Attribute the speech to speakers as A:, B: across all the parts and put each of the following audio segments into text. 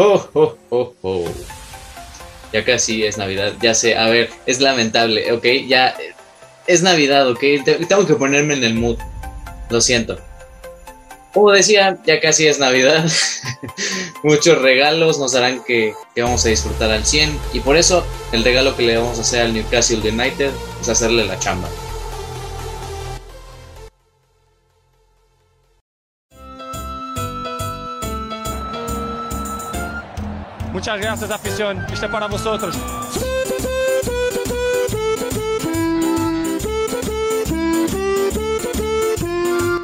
A: Oh, oh, oh, ya casi es Navidad, ya sé, a ver, es lamentable, ok, ya es Navidad, ok, tengo que ponerme en el mood, lo siento. Como decía, ya casi es Navidad, muchos regalos nos harán que, que, vamos a disfrutar al 100 y por eso el regalo que le vamos a hacer al Newcastle United es hacerle la chamba.
B: Muchas gracias, afición. Este para vosotros.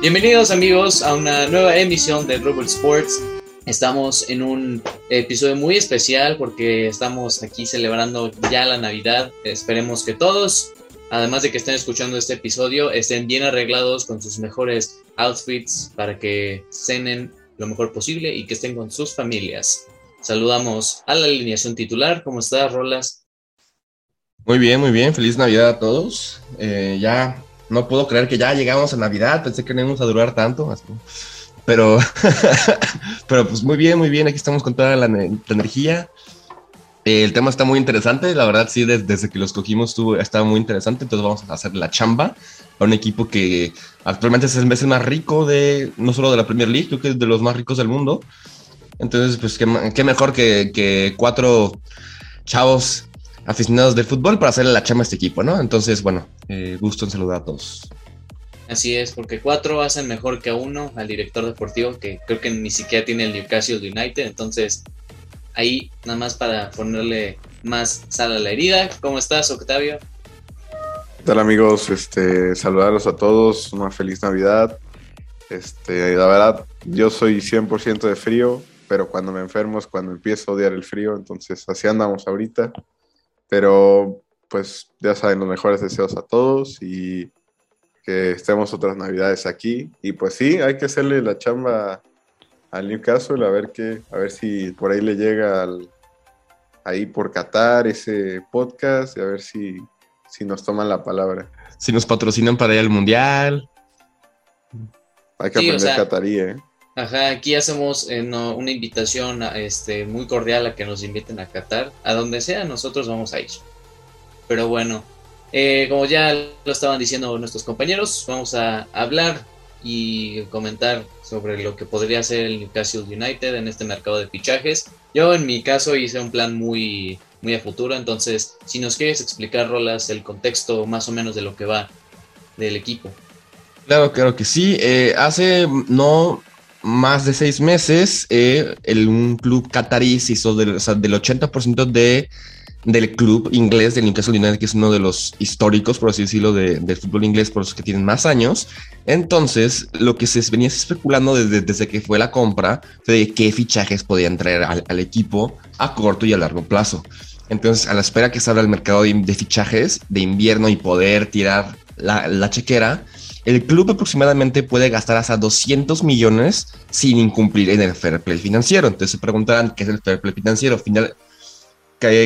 A: Bienvenidos amigos a una nueva emisión de Rubble Sports. Estamos en un episodio muy especial porque estamos aquí celebrando ya la Navidad. Esperemos que todos, además de que estén escuchando este episodio, estén bien arreglados con sus mejores outfits para que cenen lo mejor posible y que estén con sus familias. Saludamos a la alineación titular. ¿Cómo estás, Rolas?
C: Muy bien, muy bien. Feliz Navidad a todos. Eh, ya no puedo creer que ya llegamos a Navidad. Pensé que no íbamos a durar tanto. Pero, pero pues muy bien, muy bien. Aquí estamos con toda la, energía. el tema está muy interesante. La verdad, sí, desde, que lo escogimos estuvo, muy interesante. Entonces vamos a hacer la chamba a un equipo que actualmente es el mes más rico de, no solo de la Premier League, creo que es de los más ricos del mundo. Entonces, pues qué, mejor que, cuatro chavos aficionados del fútbol para hacerle la chama a este equipo, ¿no? Entonces, bueno, eh, gusto en saludar a todos.
A: Así es, porque cuatro hacen mejor que a uno, al director deportivo, que creo que ni siquiera tiene el Newcastle United. Entonces, ahí nada más para ponerle más sal a la herida. ¿Cómo estás, Octavio?
D: ¿Qué tal, amigos? Este, saludarlos a todos, una feliz Navidad. Este, la verdad, yo soy 100% de frío, pero cuando me enfermo es cuando empiezo a odiar el frío, entonces así andamos ahorita. Pero pues ya saben, los mejores deseos a todos y que estemos otras navidades aquí. Y pues sí, hay que hacerle la chamba al Newcastle, a ver qué, a ver si por ahí le llega ahí por Qatar ese podcast y a ver si, si nos toman la palabra.
C: Si nos patrocinan para ir al mundial.
D: Hay que aprender catarí, ¿eh?
A: Ajá, aquí hacemos eh, una invitación este, muy cordial a que nos inviten a Qatar, a donde sea, nosotros vamos a ir. Pero bueno, eh, como ya lo estaban diciendo nuestros compañeros, vamos a hablar y comentar sobre lo que podría ser el Newcastle United en este mercado de fichajes. Yo en mi caso hice un plan muy, muy a futuro, entonces si nos quieres explicar, Rolas, el contexto más o menos de lo que va del equipo.
C: Claro, claro que sí. Eh, hace no más de seis meses, eh, el, un club catarí se hizo del, 80% de, del club inglés del Newcastle United, que es uno de los históricos, por así decirlo, del fútbol inglés, por los que tienen más años. Entonces, lo que se venía especulando desde, desde que fue la compra fue de qué fichajes podían traer al, equipo a corto y a largo plazo. Entonces, a la espera que se abra el mercado de, fichajes de invierno y poder tirar la, la chequera, el club aproximadamente puede gastar hasta 200 millones sin incumplir en el fair play financiero. Entonces se preguntarán qué es el fair play financiero. Final,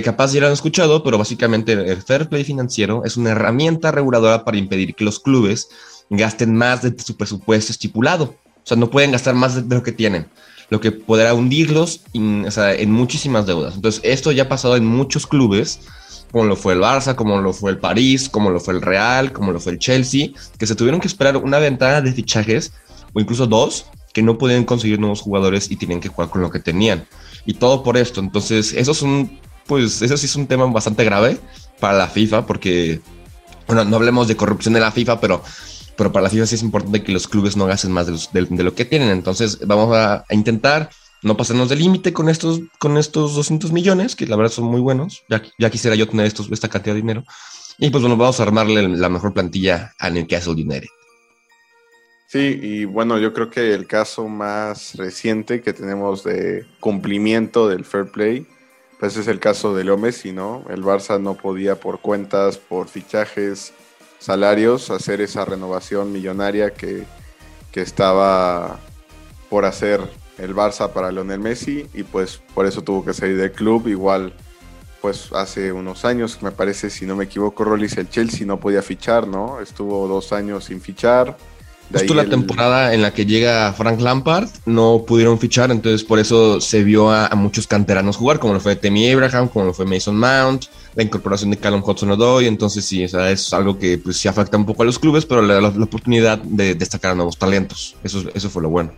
C: capaz ya lo han escuchado, pero básicamente el fair play financiero es una herramienta reguladora para impedir que los clubes gasten más de su presupuesto estipulado. O sea, no pueden gastar más de lo que tienen, lo que podrá hundirlos en muchísimas deudas. Entonces, esto ya ha pasado en muchos clubes como lo fue el Barça, como lo fue el París, como lo fue el Real, como lo fue el Chelsea, que se tuvieron que esperar una ventana de fichajes o incluso dos que no podían conseguir nuevos jugadores y tenían que jugar con lo que tenían. Y todo por esto. Entonces, eso es un, pues, eso sí es un tema bastante grave para la FIFA porque, bueno, no hablemos de corrupción de la FIFA, pero, pero para la FIFA sí es importante que los clubes no gasten más de, lo que tienen. Entonces, vamos a intentar no pasarnos de límite con estos, con estos 200 millones, que la verdad son muy buenos. Ya, quisiera yo tener estos, esta cantidad de dinero. Y pues bueno, vamos a armarle la mejor plantilla a Newcastle United.
D: Sí, y bueno, yo creo que el caso más reciente que tenemos de cumplimiento del fair play, pues es el caso de Messi, ¿no? El Barça no podía por cuentas, por fichajes, salarios, hacer esa renovación millonaria que, que estaba por hacer el Barça para Lionel Messi y pues por eso tuvo que salir del club. Igual, pues hace unos años, me parece, si no me equivoco, Rollis, el Chelsea no podía fichar, ¿no? Estuvo dos años sin fichar.
C: Justo la temporada en la que llega Frank Lampard no pudieron fichar, entonces por eso se vio a, muchos canteranos jugar, como lo fue Temi Abraham, como lo fue Mason Mount, la incorporación de Callum Hudson-Odoi, entonces sí, es algo que pues sí afecta un poco a los clubes, pero le da la, oportunidad de destacar a nuevos talentos. Eso, eso fue lo bueno.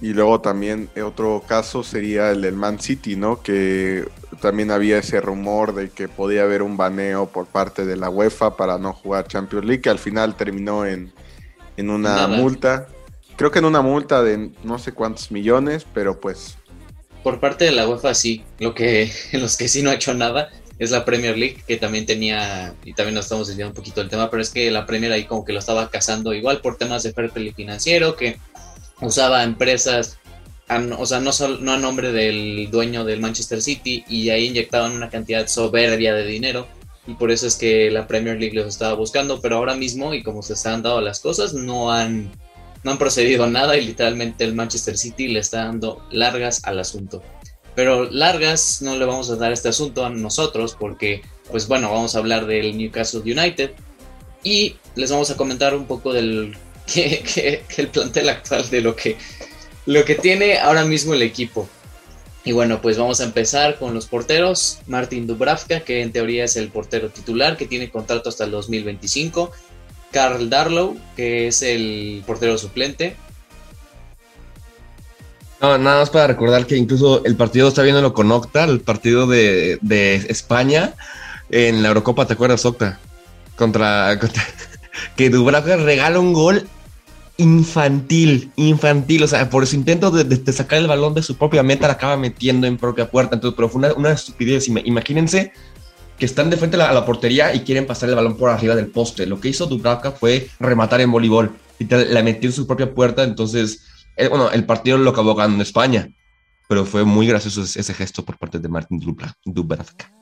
D: Y luego también otro caso sería el del Man City, ¿no? Que también había ese rumor de que podía haber un baneo por parte de la UEFA para no jugar Champions League, que al final terminó en, en una multa. Creo que en una multa de no sé cuántos millones, pero pues...
A: Por parte de la UEFA sí, lo que, en los que sí no ha hecho nada es la Premier League, que también tenía, y también nos estamos desviando un poquito del tema, pero es que la Premier ahí como que lo estaba cazando igual por temas de fair play financiero, que usaba empresas, o sea, no, no a nombre del dueño del Manchester City y ahí inyectaban una cantidad soberbia de dinero y por eso es que la Premier League los estaba buscando, pero ahora mismo y como se están dando las cosas, no han, no han procedido a nada y literalmente el Manchester City le está dando largas al asunto. Pero largas no le vamos a dar este asunto a nosotros porque, pues bueno, vamos a hablar del Newcastle United y les vamos a comentar un poco del que, el plantel actual de lo que, lo que tiene ahora mismo el equipo. Y bueno, pues vamos a empezar con los porteros. Martin Dubravka, que en teoría es el portero titular, que tiene contrato hasta el 2025. Carl Darlow, que es el portero suplente.
C: No, nada más para recordar que incluso el partido está viéndolo con Octa, el partido de, España en la Eurocopa, ¿te acuerdas, Octa? Contra, contra que Dubravka regala un gol infantil, infantil, o sea, por su intento de, sacar el balón de su propia meta, la acaba metiendo en propia puerta, entonces, pero fue una, estupidez, imagínense que están de frente a la, portería y quieren pasar el balón por arriba del poste, lo que hizo Dubravka fue rematar en voleibol, y la metió en su propia puerta, entonces, eh, bueno, el partido lo acabó ganando España, pero fue muy gracioso ese, gesto por parte de Martin Dubravka.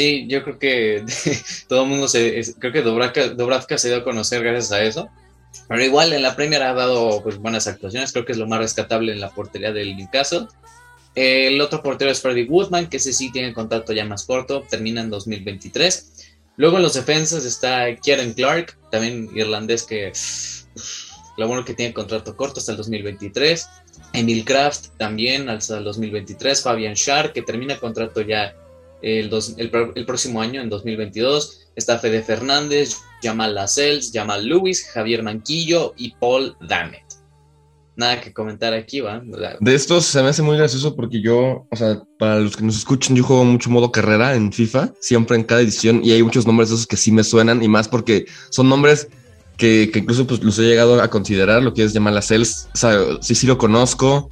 A: Sí, yo creo que todo el mundo se. creo que Dobravka, se dio a conocer gracias a eso. Pero igual en la Premier ha dado pues, buenas actuaciones. Creo que es lo más rescatable en la portería del Newcastle. El otro portero es Freddy Woodman, que ese sí tiene contrato ya más corto, termina en 2023. Luego en los defensas está Kieran Clark, también irlandés que lo bueno que tiene contrato corto hasta el 2023. Emil Kraft también hasta el 2023. Fabian Schär, que termina contrato ya el, el, próximo año, en 2022. Está Fede Fernández, Jamal Lascelles, Jamal Lewis, Javier Manquillo y Paul Dammit. Nada que comentar aquí, ¿va?
C: De estos se me hace muy gracioso porque yo, o sea, para los que nos escuchen, yo juego mucho modo carrera en FIFA, siempre en cada edición, y hay muchos nombres de esos que sí me suenan, y más porque son nombres que, incluso pues, los he llegado a considerar, lo que es Jamal Lascelles, o sí, sí lo conozco,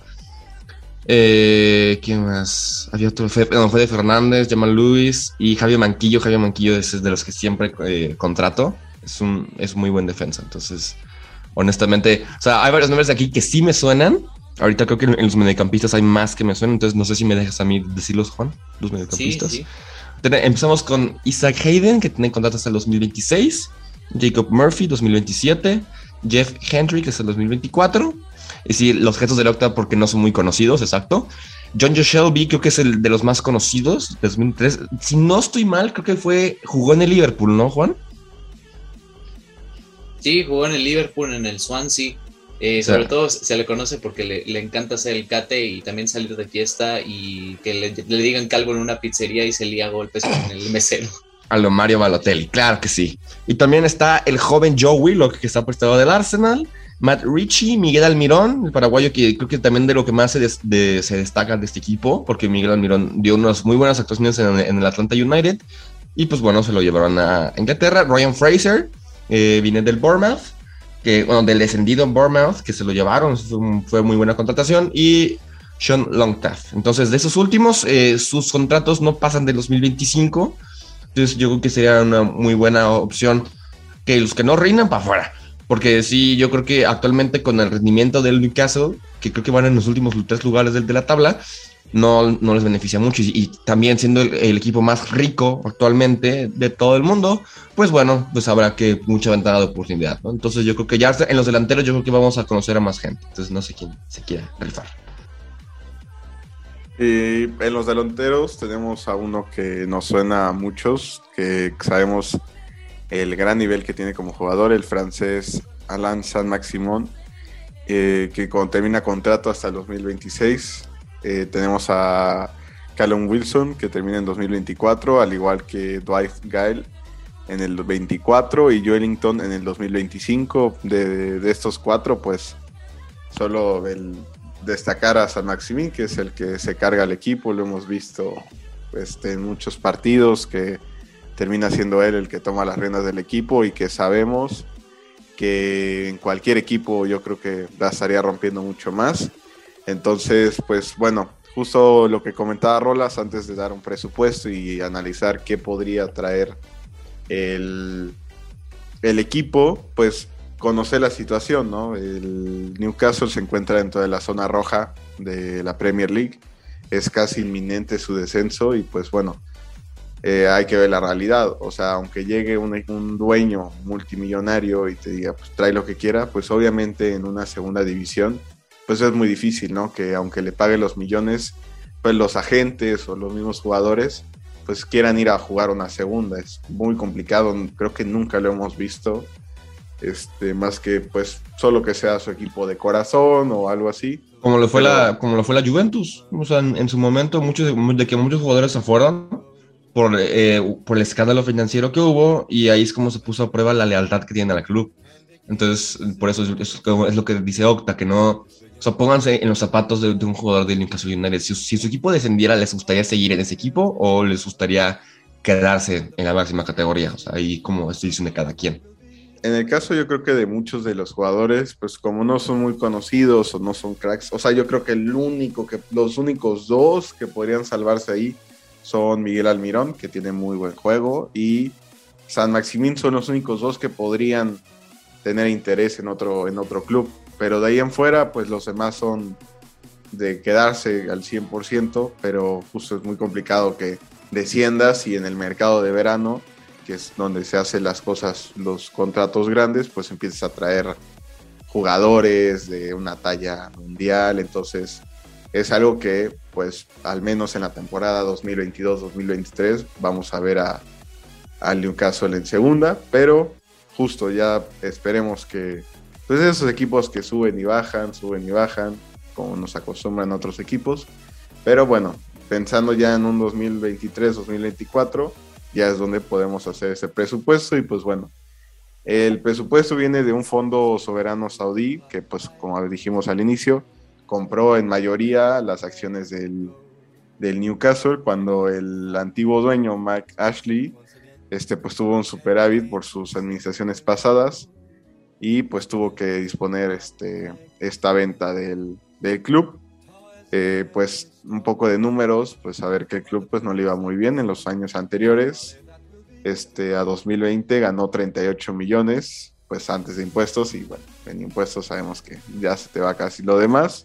C: eh, ¿Quién más? Había otro, Fede, de Fernández, Jamal Luis y Javier Manquillo. Javier Manquillo es de los que siempre eh, contrato. Es un es muy buen defensa. Entonces, honestamente, o sea, hay varios nombres de aquí que sí me suenan. Ahorita creo que en, los mediocampistas hay más que me suenan. Entonces, no sé si me dejas a mí decirlos, Juan, los mediocampistas. Sí, Empezamos con Isaac Hayden, que tiene contrato hasta el 2026. Jacob Murphy, 2027. Jeff Hendrick, hasta el 2024. Y sí, los gestos del Octa porque no son muy conocidos, exacto. John Joe Shelby creo que es el de los más conocidos, 2003. Si no estoy mal, creo que fue, jugó en el Liverpool, ¿no, Juan?
A: Sí, jugó en el Liverpool, en el Swansea. Eh, sobre todo se le conoce porque le, encanta hacer el cate y también salir de fiesta y que le, digan calvo en una pizzería y se lía golpes con el mesero.
C: A lo Mario Balotelli, claro que sí. Y también está el joven Joe Willock que está prestado del Arsenal. Matt Ritchie, Miguel Almirón, el paraguayo que creo que también de lo que más se, destaca de este equipo, porque Miguel Almirón dio unas muy buenas actuaciones en, el Atlanta United y pues bueno, se lo llevaron a Inglaterra. Ryan Fraser eh, viene del Bournemouth, que bueno, del descendido Bournemouth, que se lo llevaron, fue, muy buena contratación y Sean Longstaff. Entonces, de esos últimos, eh, sus contratos no pasan de 2025, entonces yo creo que sería una muy buena opción que los que no reinan para afuera. Porque sí, yo creo que actualmente con el rendimiento del Newcastle, que creo que van en los últimos tres lugares de, de la tabla, no, no, les beneficia mucho. Y, también siendo el, equipo más rico actualmente de todo el mundo, pues bueno, pues habrá que mucha ventana de oportunidad. ¿no? Entonces yo creo que ya en los delanteros yo creo que vamos a conocer a más gente. Entonces no sé quién se quiera rifar.
D: Y en los delanteros tenemos a uno que nos suena a muchos, que sabemos el gran nivel que tiene como jugador, el francés Alain Saint-Maximon, eh, que termina contrato hasta el 2026. Eh, tenemos a Callum Wilson, que termina en 2024, al igual que Dwight Gale en el 24 y Joelinton en el 2025. De, de estos cuatro, pues solo el destacar a San Maximín, que es el que se carga al equipo, lo hemos visto este, en muchos partidos, que termina siendo él el que toma las riendas del equipo y que sabemos que en cualquier equipo yo creo que la estaría rompiendo mucho más. Entonces, pues bueno, justo lo que comentaba Rolas antes de dar un presupuesto y analizar qué podría traer el, el equipo, pues conocer la situación, ¿no? El Newcastle se encuentra dentro de la zona roja de la Premier League, es casi inminente su descenso y pues bueno, eh, hay que ver la realidad, o sea, aunque llegue un, un, dueño multimillonario y te diga, pues trae lo que quiera, pues obviamente en una segunda división, pues es muy difícil, ¿no? Que aunque le pague los millones, pues los agentes o los mismos jugadores, pues quieran ir a jugar una segunda, es muy complicado, creo que nunca lo hemos visto este, más que pues solo que sea su equipo de corazón o algo así.
C: Como lo fue, la, como lo fue la Juventus, o sea, en, su momento muchos, de que muchos jugadores se fueron por, eh, por el escándalo financiero que hubo y ahí es como se puso a prueba la lealtad que tiene al club. Entonces, por eso es, es, lo que dice Octa, que no, o sea, pónganse en los zapatos de, un jugador de Newcastle United. Si, si, su equipo descendiera, ¿les gustaría seguir en ese equipo o les gustaría quedarse en la máxima categoría? O sea, ahí como estoy diciendo cada quien
D: en el caso yo creo que de muchos de los jugadores, pues como no son muy conocidos o no son cracks, o sea, yo creo que el único que los únicos dos que podrían salvarse ahí son Miguel Almirón, que tiene muy buen juego, y San Maximín son los únicos dos que podrían tener interés en otro en otro club, pero de ahí en fuera, pues los demás son de quedarse al 100%, pero justo es muy complicado que desciendas y en el mercado de verano que es donde se hacen las cosas, los contratos grandes, pues empiezas a traer jugadores de una talla mundial, entonces es algo que pues al menos en la temporada 2022-2023 vamos a ver a, al Newcastle en segunda, pero justo ya esperemos que pues esos equipos que suben y bajan, suben y bajan, como nos acostumbran otros equipos, pero bueno, pensando ya en un 2023-2024, ya es donde podemos hacer ese presupuesto y pues bueno, el presupuesto viene de un fondo soberano saudí que pues como dijimos al inicio, compró en mayoría las acciones del, del Newcastle cuando el antiguo dueño Mike Ashley este pues tuvo un superávit por sus administraciones pasadas y pues tuvo que disponer este, esta venta del, del club eh, pues un poco de números, pues a ver que el club pues no le iba muy bien en los años anteriores. Este, a 2020 ganó 38 millones, pues antes de impuestos y bueno, en impuestos sabemos que ya se te va casi lo demás.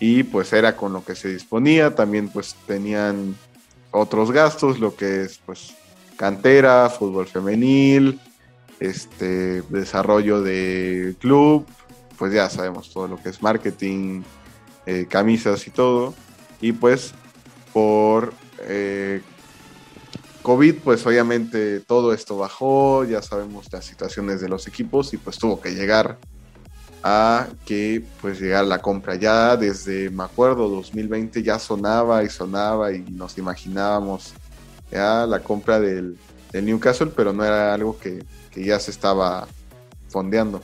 D: Y pues era con lo que se disponía, también pues tenían otros gastos, lo que es pues cantera, fútbol femenil, este desarrollo de club, pues ya sabemos todo lo que es marketing, eh, camisas y todo. Y pues por eh, COVID, pues obviamente todo esto bajó, ya sabemos las situaciones de los equipos y pues tuvo que llegar a que pues llegar la compra ya desde, me acuerdo, 2020 ya sonaba y sonaba y nos imaginábamos ya la compra del, del Newcastle, pero no era algo que, que ya se estaba fondeando.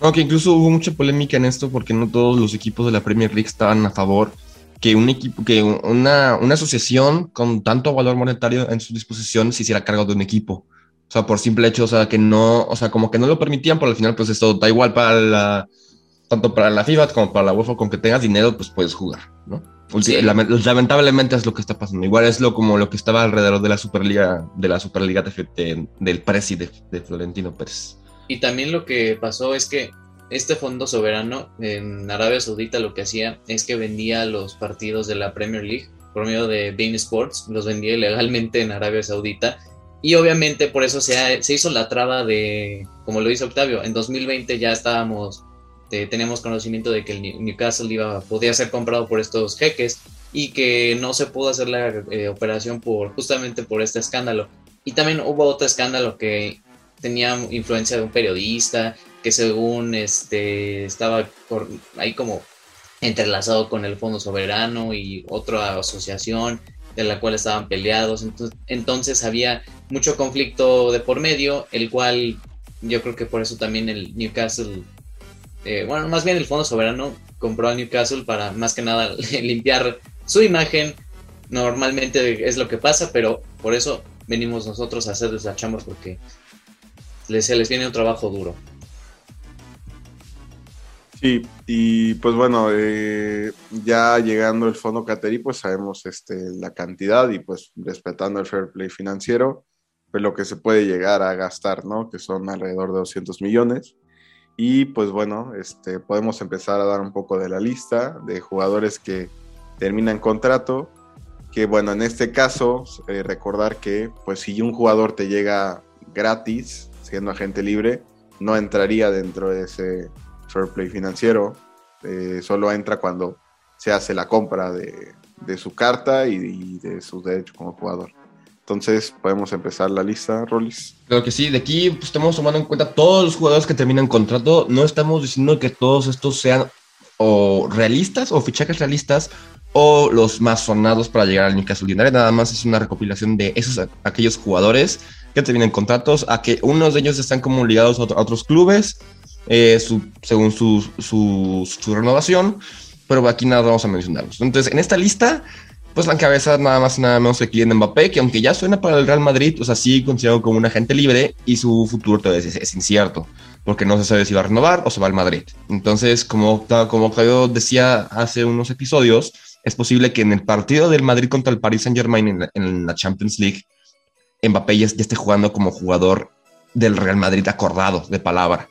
C: Aunque incluso hubo mucha polémica en esto porque no todos los equipos de la Premier League estaban a favor que un equipo, que una, una asociación con tanto valor monetario en su disposición se hiciera cargo de un equipo. O sea, por simple hecho, o sea, que no, o sea, como que no lo permitían, pero al final, pues esto da igual para la, tanto para la FIFA como para la UEFA, con que tengas dinero, pues puedes jugar, ¿no? Lamentablemente es lo que está pasando. Igual es lo como lo que estaba alrededor de la Superliga, de la Superliga de, del Presi de Florentino Pérez.
A: Y también lo que pasó es que este fondo soberano en Arabia Saudita lo que hacía es que vendía los partidos de la Premier League por medio de Bein Sports, los vendía ilegalmente en Arabia Saudita y obviamente por eso se, se hizo la traba de, como lo dice Octavio, en 2020 ya estábamos, teníamos conocimiento de que el Newcastle iba, podía ser comprado por estos jeques y que no se pudo hacer la eh, operación por justamente por este escándalo. Y también hubo otro escándalo que tenía influencia de un periodista que según este estaba ahí como entrelazado con el Fondo Soberano y otra asociación de la cual estaban peleados. Entonces, entonces había mucho conflicto de por medio, el cual yo creo que por eso también el Newcastle, eh, bueno, más bien el Fondo Soberano compró a Newcastle para más que nada limpiar su imagen. Normalmente es lo que pasa, pero por eso venimos nosotros a hacer chamba porque les, se les viene un trabajo duro.
D: Sí, y pues bueno, eh, ya llegando el fondo Cateri, pues sabemos este, la cantidad y pues respetando el fair play financiero, pues lo que se puede llegar a gastar, ¿no? Que son alrededor de 200 millones. Y pues bueno, este, podemos empezar a dar un poco de la lista de jugadores que terminan contrato, que bueno, en este caso, eh, recordar que pues si un jugador te llega gratis, siendo agente libre, no entraría dentro de ese fair play financiero, eh, solo entra cuando se hace la compra de, su carta y, de sus derechos como jugador. Entonces, podemos empezar la lista, Rolis.
C: Creo que sí, de aquí pues, estamos tomando en cuenta todos los jugadores que terminan contrato. No estamos diciendo que todos estos sean o realistas o fichajes realistas o los más sonados para llegar al Newcastle United. Nada más es una recopilación de esos aquellos jugadores que terminan contratos, a que unos de ellos están como ligados a otros clubes eh, según su, su, renovación, pero aquí nada vamos a mencionarlos. Entonces, en esta lista, pues la encabeza nada más nada menos que Kylian Mbappé, que aunque ya suena para el Real Madrid, o sea, sí considerado como un agente libre y su futuro todavía es, incierto, porque no se sabe si va a renovar o se va al Madrid. Entonces, como, como Claudio decía hace unos episodios, es posible que en el partido del Madrid contra el Paris Saint Germain en la, Champions League, Mbappé ya esté jugando como jugador del Real Madrid acordado de palabra.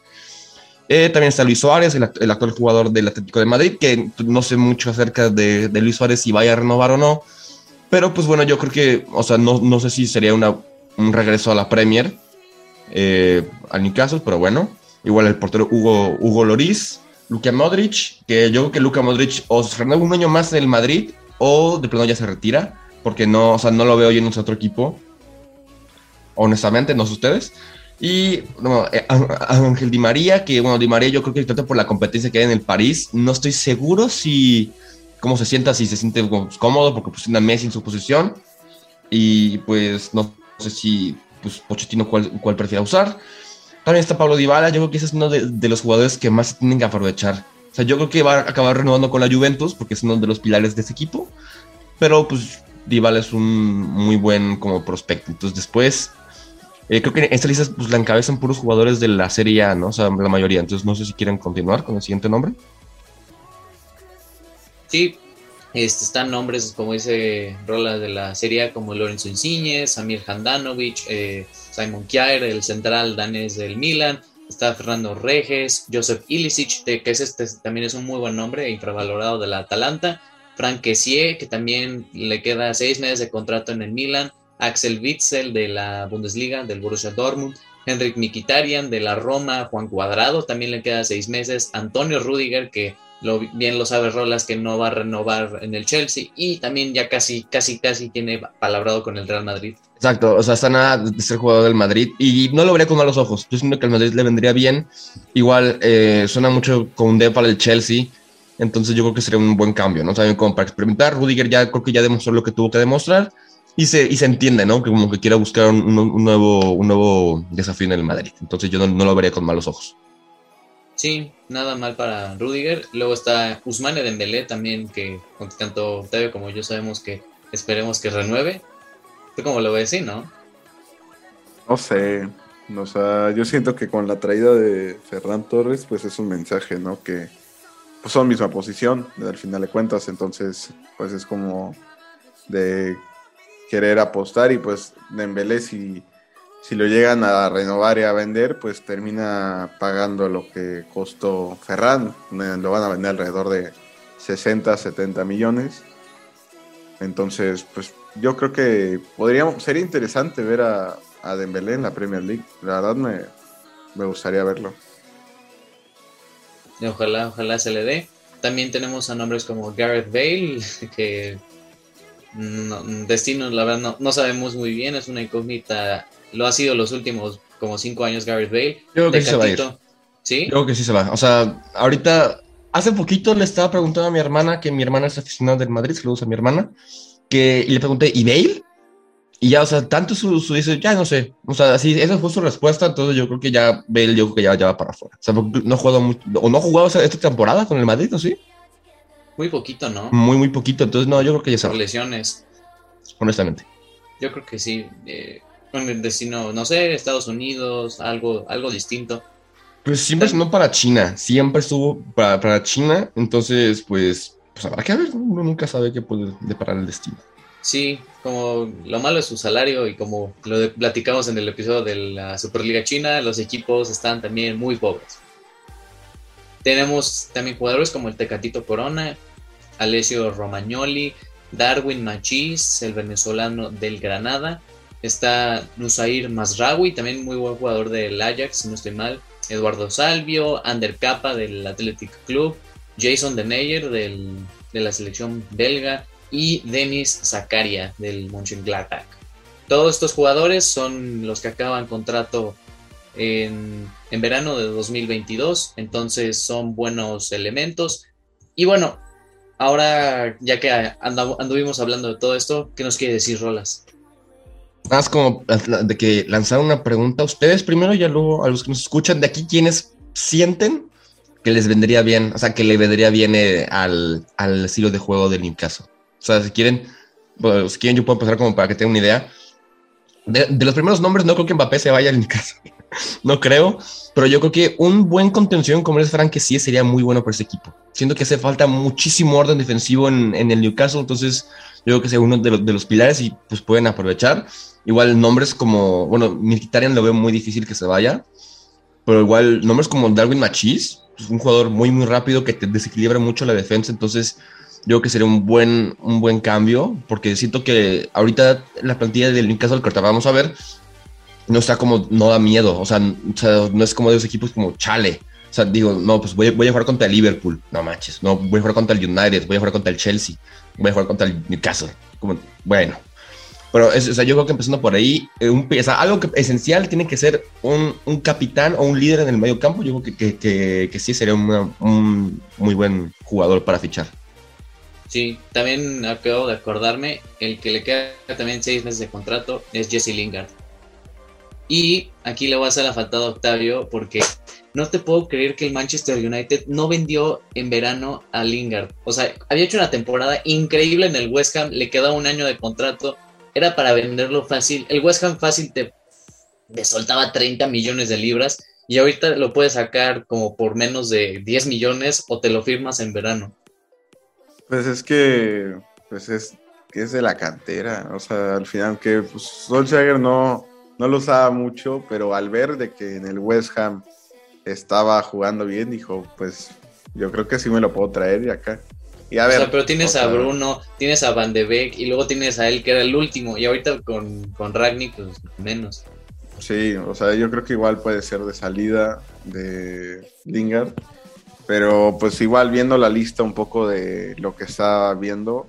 C: Eh, también está Luis Suárez, el, actual jugador del Atlético de Madrid, que no sé mucho acerca de, Luis Suárez si vaya a renovar o no. Pero pues bueno, yo creo que, o sea, no, no sé si sería un regreso a la Premier eh, al Newcastle, pero bueno. Igual el portero Hugo, Hugo Loris, Luka Modric, que yo creo que Luka Modric o se renueva un año más en el Madrid o de plano ya se retira, porque no, o sea, no lo veo yo en otro equipo. Honestamente, no sé ustedes. Y bueno, eh, Ángel Di María, que bueno, Di María yo creo que trata por la competencia que hay en el París. No estoy seguro si cómo se sienta, si se siente cómodo, porque pues a Messi en su posición. Y pues no sé si pues Pochettino cuál, cuál prefiere usar. También está Pablo Dybala, yo creo que ese es uno de, los jugadores que más tienen que aprovechar. O sea, yo creo que va a acabar renovando con la Juventus, porque es uno de los pilares de ese equipo. Pero pues Dybala es un muy buen como prospecto. Entonces después eh, creo que esta lista pues, la encabezan puros jugadores de la Serie A, ¿no? O sea, la mayoría. Entonces, no sé si quieren continuar con el siguiente nombre.
A: Sí, este, están nombres, como dice Rola, de la Serie A, como Lorenzo Insigne, Samir Handanovic, eh, Simon Kjaer, el central danés del Milan. Está Fernando Reges, Joseph Ilicic, que es este, también es un muy buen nombre, infravalorado de la Atalanta. Frank Kessie, que también le queda seis meses de contrato en el Milan. Axel Witzel de la Bundesliga, del Borussia Dortmund, Henrik Mikitarian de la Roma, Juan Cuadrado también le queda seis meses, Antonio Rudiger que bien lo sabe Rolas que no va a renovar en el Chelsea y también ya casi, casi, casi tiene palabrado con el Real Madrid.
C: Exacto, o sea, está nada de ser jugador del Madrid y no lo vería con malos ojos. Yo siento que al Madrid le vendría bien. Igual eh, suena mucho con D para el Chelsea. Entonces yo creo que sería un buen cambio, ¿no? También como para experimentar. Rudiger ya creo que ya demostró lo que tuvo que demostrar y se, y se entiende, ¿no? Que como que quiera buscar un, nuevo, un nuevo desafío en el Madrid. Entonces yo no, lo vería con malos ojos.
A: Sí, nada mal para Rudiger. Luego está Usmane Dembélé también, que tanto Octavio como yo sabemos que esperemos que renueve. ¿Tú cómo lo ves, sí, no?
D: No sé. O sea, yo siento que con la traída de Ferran Torres, pues es un mensaje, ¿no? Que pues son misma posición, al final de cuentas. Entonces, pues es como de querer apostar y pues Dembélé si, si lo llegan a renovar y a vender, pues termina pagando lo que costó Ferran, lo van a vender alrededor de 60, 70 millones. Entonces, pues yo creo que podríamos, sería interesante ver a, a Dembélé en la Premier League. La verdad me, me gustaría verlo.
A: ojalá, ojalá se le dé. También tenemos a nombres como Gareth Bale, que no, destino, la verdad, no, no sabemos muy bien, es una incógnita. Lo ha sido los últimos como cinco años Gareth Bale.
C: Yo creo que sí se va a ir.
A: ¿Sí?
C: Creo que sí se va. O sea, ahorita, hace poquito le estaba preguntando a mi hermana, que mi hermana es aficionada del Madrid, saludos a mi hermana, que y le pregunté, ¿y Bale? Y ya, o sea, tanto su, su, dice, ya no sé. O sea, así, esa fue su respuesta. Entonces yo creo que ya Bale, yo creo que ya, ya va para afuera. O sea, no ha jugado mucho, o no ha jugado esta temporada con el Madrid, ¿o sí?
A: Muy poquito, ¿no?
C: Muy, muy poquito. Entonces, no, yo creo que ya se
A: Por lesiones.
C: Honestamente.
A: Yo creo que sí. Eh, con el destino, no sé, Estados Unidos, algo, algo distinto.
C: Pues siempre no para China. Siempre estuvo para, para China. Entonces, pues, pues habrá que ver. Uno nunca sabe qué puede deparar el destino.
A: Sí, como lo malo es su salario y como lo platicamos en el episodio de la Superliga China, los equipos están también muy pobres. Tenemos también jugadores como el Tecatito Corona, Alessio Romagnoli, Darwin Machís, el venezolano del Granada. Está Nusair Masraoui, también muy buen jugador del Ajax, si no estoy mal. Eduardo Salvio, Ander Capa del Athletic Club, Jason Deneyer del, de la selección belga y Denis Zakaria del Mönchengladbach. Todos estos jugadores son los que acaban contrato en, en verano de 2022, entonces son buenos elementos. Y bueno, ahora ya que anduvimos hablando de todo esto, ¿qué nos quiere decir Rolas?
C: Más como de que lanzar una pregunta a ustedes primero y luego a los que nos escuchan de aquí, ¿quiénes sienten que les vendría bien, o sea, que le vendría bien eh, al, al, estilo de juego del Newcastle? O sea, si quieren, bueno, si quieren yo puedo empezar como para que tengan una idea. De, de, los primeros nombres no creo que Mbappé se vaya al Newcastle. no creo, pero yo creo que un buen contención como es Frank que sí sería muy bueno para ese equipo. Siento que hace falta muchísimo orden defensivo en, en el Newcastle, entonces yo creo que sea uno de, los, de los pilares y pues pueden aprovechar. Igual nombres como, bueno, Militarian lo veo muy difícil que se vaya, pero igual nombres como Darwin Machis, pues un jugador muy, muy rápido que desequilibra mucho la defensa, entonces yo creo que sería un buen, un buen cambio, porque siento que ahorita la plantilla del Newcastle que ahorita vamos a ver, no está como, no da miedo, o sea, o sea, no es como de los equipos como chale. O sea, digo, no, pues voy, voy, a jugar contra el Liverpool, no manches, no, voy a jugar contra el United, voy a jugar contra el Chelsea, voy a jugar contra el Newcastle. Como, bueno, pero es, o sea, yo creo que empezando por ahí, eh, un, o sea, algo que esencial tiene que ser un, un, capitán o un líder en el medio campo. Yo creo que, que, que, que sí sería una, un muy buen jugador para fichar.
A: Sí, también acabo de acordarme, el que le queda también seis meses de contrato es Jesse Lingard. Y aquí le voy a hacer la faltada a Octavio porque no te puedo creer que el Manchester United no vendió en verano a Lingard. O sea, había hecho una temporada increíble en el West Ham, le quedaba un año de contrato, era para venderlo fácil. El West Ham fácil te, te soltaba 30 millones de libras y ahorita lo puedes sacar como por menos de 10 millones o te lo firmas en verano.
D: Pues es que, pues es es de la cantera, o sea, al final que pues, Solskjaer no no lo usaba mucho, pero al ver de que en el West Ham estaba jugando bien, dijo, pues yo creo que sí me lo puedo traer de acá. Y a
A: o
D: ver,
A: sea, pero tienes
D: o
A: a Bruno, tienes a Van de Beek y luego tienes a él que era el último y ahorita con, con Ragnick pues menos.
D: Sí, o sea, yo creo que igual puede ser de salida de Lingard, pero pues igual viendo la lista un poco de lo que está viendo,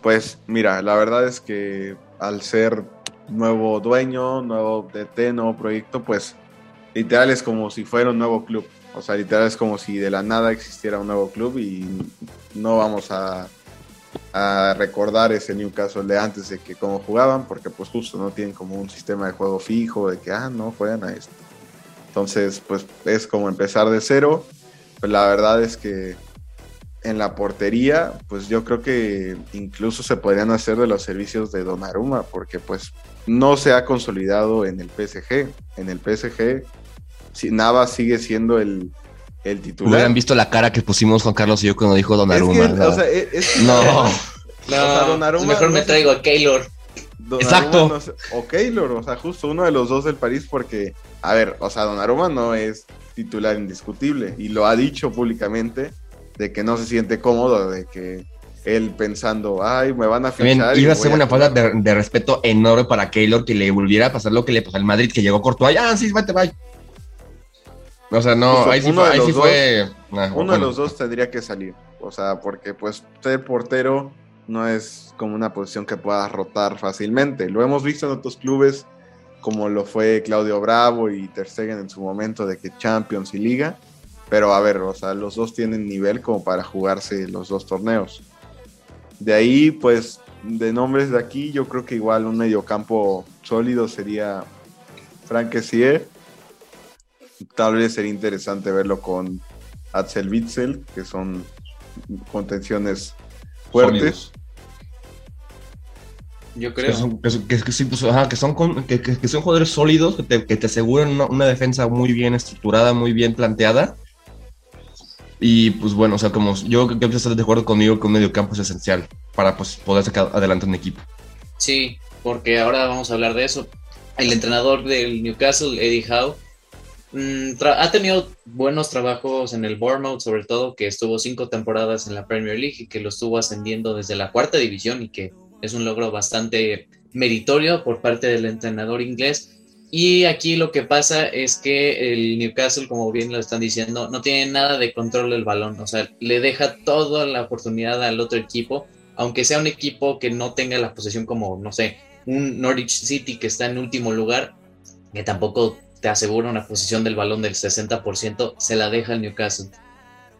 D: pues mira, la verdad es que al ser nuevo dueño, nuevo DT, nuevo proyecto, pues literal es como si fuera un nuevo club. O sea, literal es como si de la nada existiera un nuevo club y no vamos a, recordar ese Newcastle de antes de que cómo jugaban, porque pues justo no tienen como un sistema de juego fijo de que, ah, no, juegan a esto. Entonces, pues es como empezar de cero. Pues la verdad es que en la portería, pues yo creo que incluso se podrían hacer de los servicios de Donnarumma, porque pues no se ha consolidado en el PSG. En el PSG, si Navas sigue siendo el, el titular.
C: Hubieran visto la cara que pusimos Juan Carlos y yo cuando dijo Donnarumma.
D: Es que,
C: ¿no?
D: o sea, es- es-
C: No.
A: No,
D: sea, Donnarumma
A: mejor me traigo a Keylor.
D: Donnarumma
C: Exacto.
D: no sé- o Keylor, o sea, justo uno de los dos del París, porque, a ver, o sea, Donnarumma no es titular indiscutible y lo ha dicho públicamente de que no se siente cómodo, de que él pensando, ay, me van a fichar.
C: iba a ser una falta
D: jugar".
C: de, de respeto enorme para Keylor que le volviera a pasar lo que le pasó al Madrid, que llegó Courtois. Ah, sí, vete, bye. O sea, no, ahí sí fue. Ahí sí
D: dos-
C: fue ah,
D: Uno de los dos tendría que salir. O sea, porque pues ser portero no es como una posición que pueda rotar fácilmente. Lo hemos visto en otros clubes, como lo fue Claudio Bravo y Ter Stegen en su momento de que Champions y Liga. Pero a ver, o sea, los dos tienen nivel como para jugarse los dos torneos. De ahí, pues, de nombres de aquí, yo creo que igual un mediocampo sólido sería Frank Essier. Tal vez sería interesante verlo con Axel Witzel, que son contenciones fuertes.
A: Yo creo.
C: Que son, que, son- que- que sí, pues, ajá, que son, con- que, que- que son jugadores sólidos que te, que te aseguran una, una defensa muy bien estructurada, muy bien planteada. Y pues bueno, o sea, como yo creo que estás de acuerdo conmigo que un mediocampo es esencial para pues, poder sacar adelante un equipo.
A: Sí, porque ahora vamos a hablar de eso. El entrenador del Newcastle, Eddie Howe, mm, ha tenido buenos trabajos en el Bournemouth, sobre todo que estuvo cinco temporadas en la Premier League y que lo estuvo ascendiendo desde la cuarta división y que es un logro bastante meritorio por parte del entrenador inglés. Y aquí lo que pasa es que el Newcastle, como bien lo están diciendo, no tiene nada de control del balón, o sea, le deja toda la oportunidad al otro equipo aunque sea un equipo que no tenga la posesión como, no sé, un Norwich City que está en último lugar, que tampoco te asegura una posición del balón del 60%, se la deja el Newcastle.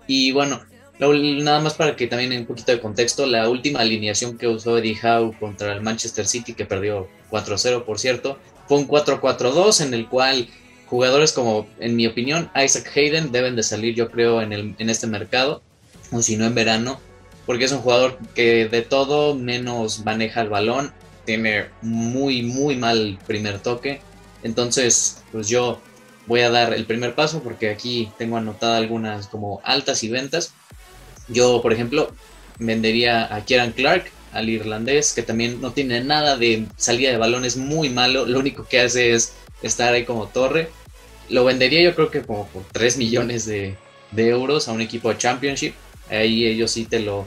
A: Y bueno, nada más para que también en un poquito de contexto, la última alineación que usó Eddie Howe contra el Manchester City, que perdió 4-0 por cierto, fue un 4-4-2 en el cual jugadores como, en mi opinión, Isaac Hayden deben de salir yo creo en, el, en este mercado, o si no en verano, porque es un jugador que de todo menos maneja el balón, tiene muy, muy mal primer toque. Entonces, pues yo voy a dar el primer paso porque aquí tengo anotadas algunas como altas y ventas. Yo, por ejemplo, vendería a Kieran Clark, al irlandés, que también no tiene nada de salida de balón, es muy malo. Lo único que hace es estar ahí como torre. Lo vendería yo creo que como por 3 millones de, de euros a un equipo de Championship. Ahí ellos sí te lo,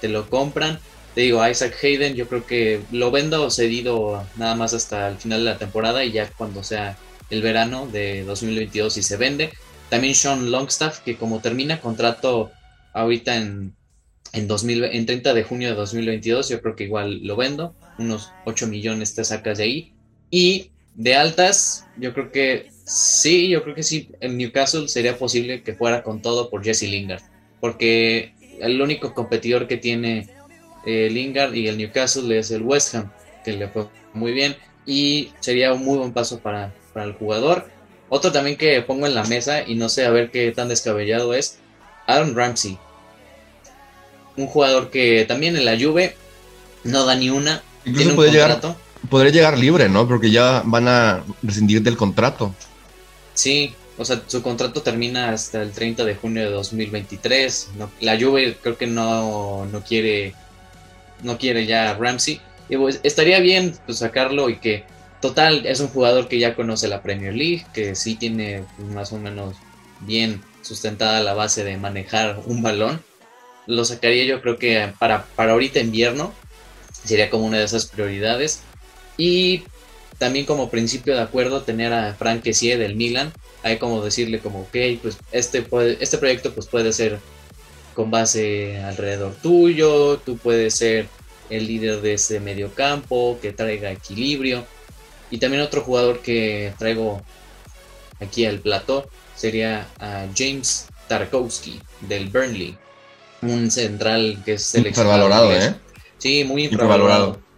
A: te lo compran. Te digo, Isaac Hayden, yo creo que lo vendo cedido nada más hasta el final de la temporada y ya cuando sea el verano de 2022 y se vende. También Sean Longstaff, que como termina contrato ahorita en, en, 2000, en 30 de junio de 2022, yo creo que igual lo vendo. Unos 8 millones te sacas de ahí. Y de altas, yo creo que sí, yo creo que sí, en Newcastle sería posible que fuera con todo por Jesse Lingard. Porque el único competidor que tiene eh, Lingard y el Newcastle es el West Ham, que le fue muy bien y sería un muy buen paso para, para, el jugador. Otro también que pongo en la mesa y no sé a ver qué tan descabellado es Aaron Ramsey. Un jugador que también en la Juve no da ni una.
C: Incluso puede llegar, podría llegar libre, ¿no? Porque ya van a rescindir del contrato.
A: Sí, o sea, su contrato termina hasta el 30 de junio de 2023. No, la Juve creo que no, no quiere no quiere ya Ramsey. Y pues estaría bien pues, sacarlo y que total es un jugador que ya conoce la Premier League, que sí tiene pues, más o menos bien sustentada la base de manejar un balón. Lo sacaría yo creo que para, para ahorita invierno sería como una de esas prioridades. Y también como principio de acuerdo tener a Frank Kessie del Milan. Hay como decirle como, ok, pues este, este proyecto pues puede ser con base alrededor tuyo, tú puedes ser el líder de ese medio campo, que traiga equilibrio. Y también otro jugador que traigo aquí al plató sería a James Tarkowski del Burnley, un central que es
C: seleccionado. Infravalorado, ¿eh?
A: Sí, muy infravalorado. infravalorado.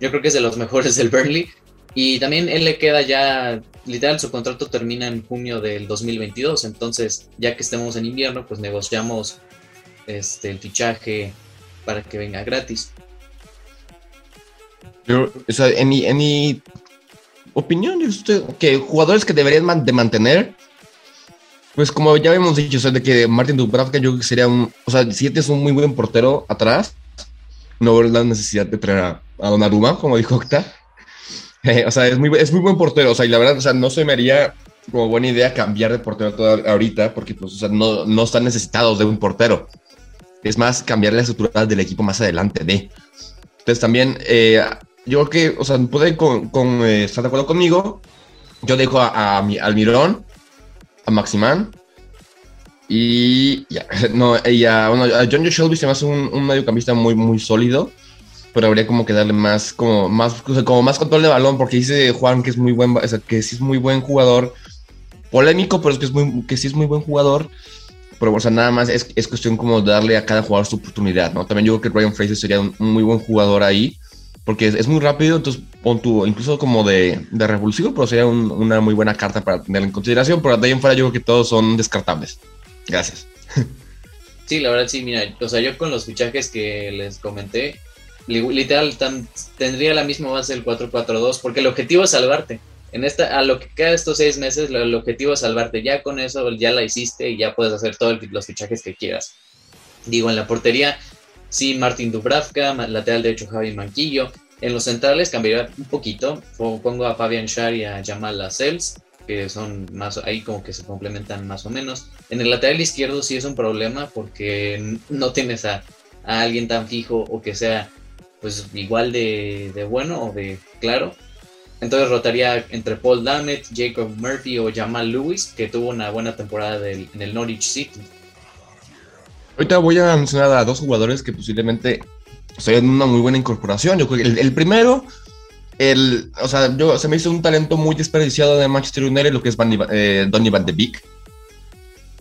A: Yo creo que es de los mejores del Burnley. Y también él le queda ya, literal, su contrato termina en junio del 2022. Entonces, ya que estemos en invierno, pues negociamos este, el fichaje para que venga gratis.
C: Yo, o sea, en mi, en mi opinión, usted, que jugadores que deberían de mantener, pues como ya habíamos dicho, o sea, de que Martin Dubravka yo creo que sería un, o sea, si es un muy buen portero atrás, no veo la necesidad de traer a, a Donnarumma, como dijo Octa. Eh, o sea, es muy, es muy buen portero, o sea, y la verdad, o sea, no se me haría como buena idea cambiar de portero toda, ahorita, porque pues, o sea, no, no están necesitados de un portero. Es más, cambiar la estructura del equipo más adelante de. Entonces también, eh, yo creo que, o sea, puede con, eh, estar de acuerdo conmigo. Yo dejo a, a, a Almirón, a Maximán, Y ya, no, ella, bueno, a John Shelby se me hace un, un mediocampista muy, muy sólido, pero habría como que darle más, como más, o sea, como más control de balón, porque dice Juan que es muy buen, o sea, que sí es muy buen jugador, polémico, pero es que, es muy, que sí es muy buen jugador. Pero, o sea, nada más es, es cuestión como darle a cada jugador su oportunidad, ¿no? También yo creo que Ryan Fraser sería un, un muy buen jugador ahí, porque es, es, muy rápido, entonces pon tu, incluso como de, de revulsivo, pero sería un, una muy buena carta para tener en consideración. Pero de ahí en fuera yo creo que todos son descartables. Gracias.
A: Sí, la verdad sí, mira, o sea, yo con los fichajes que les comenté, literal, tendría la misma base del 4-4-2, porque el objetivo es salvarte. En esta, a lo que queda estos seis meses, el objetivo es salvarte. Ya con eso ya la hiciste y ya puedes hacer todos los fichajes que quieras. Digo, en la portería, sí, Martín Dubravka, lateral derecho Javi Manquillo. En los centrales cambiaría un poquito. Pongo a Fabian Schär y a Jamal Lascelles, que son más, ahí como que se complementan más o menos. En el lateral izquierdo sí es un problema porque no tienes a, a alguien tan fijo o que sea pues igual de, de bueno o de claro entonces rotaría entre Paul Dammit, Jacob Murphy o Jamal Lewis, que tuvo una buena temporada en el Norwich City.
C: Ahorita voy a mencionar a dos jugadores que posiblemente sean una muy buena incorporación. Yo creo que el, primero, el, o sea, yo, se me hizo un talento muy desperdiciado de Manchester United, lo que es Van, eh, Donny Van de Beek.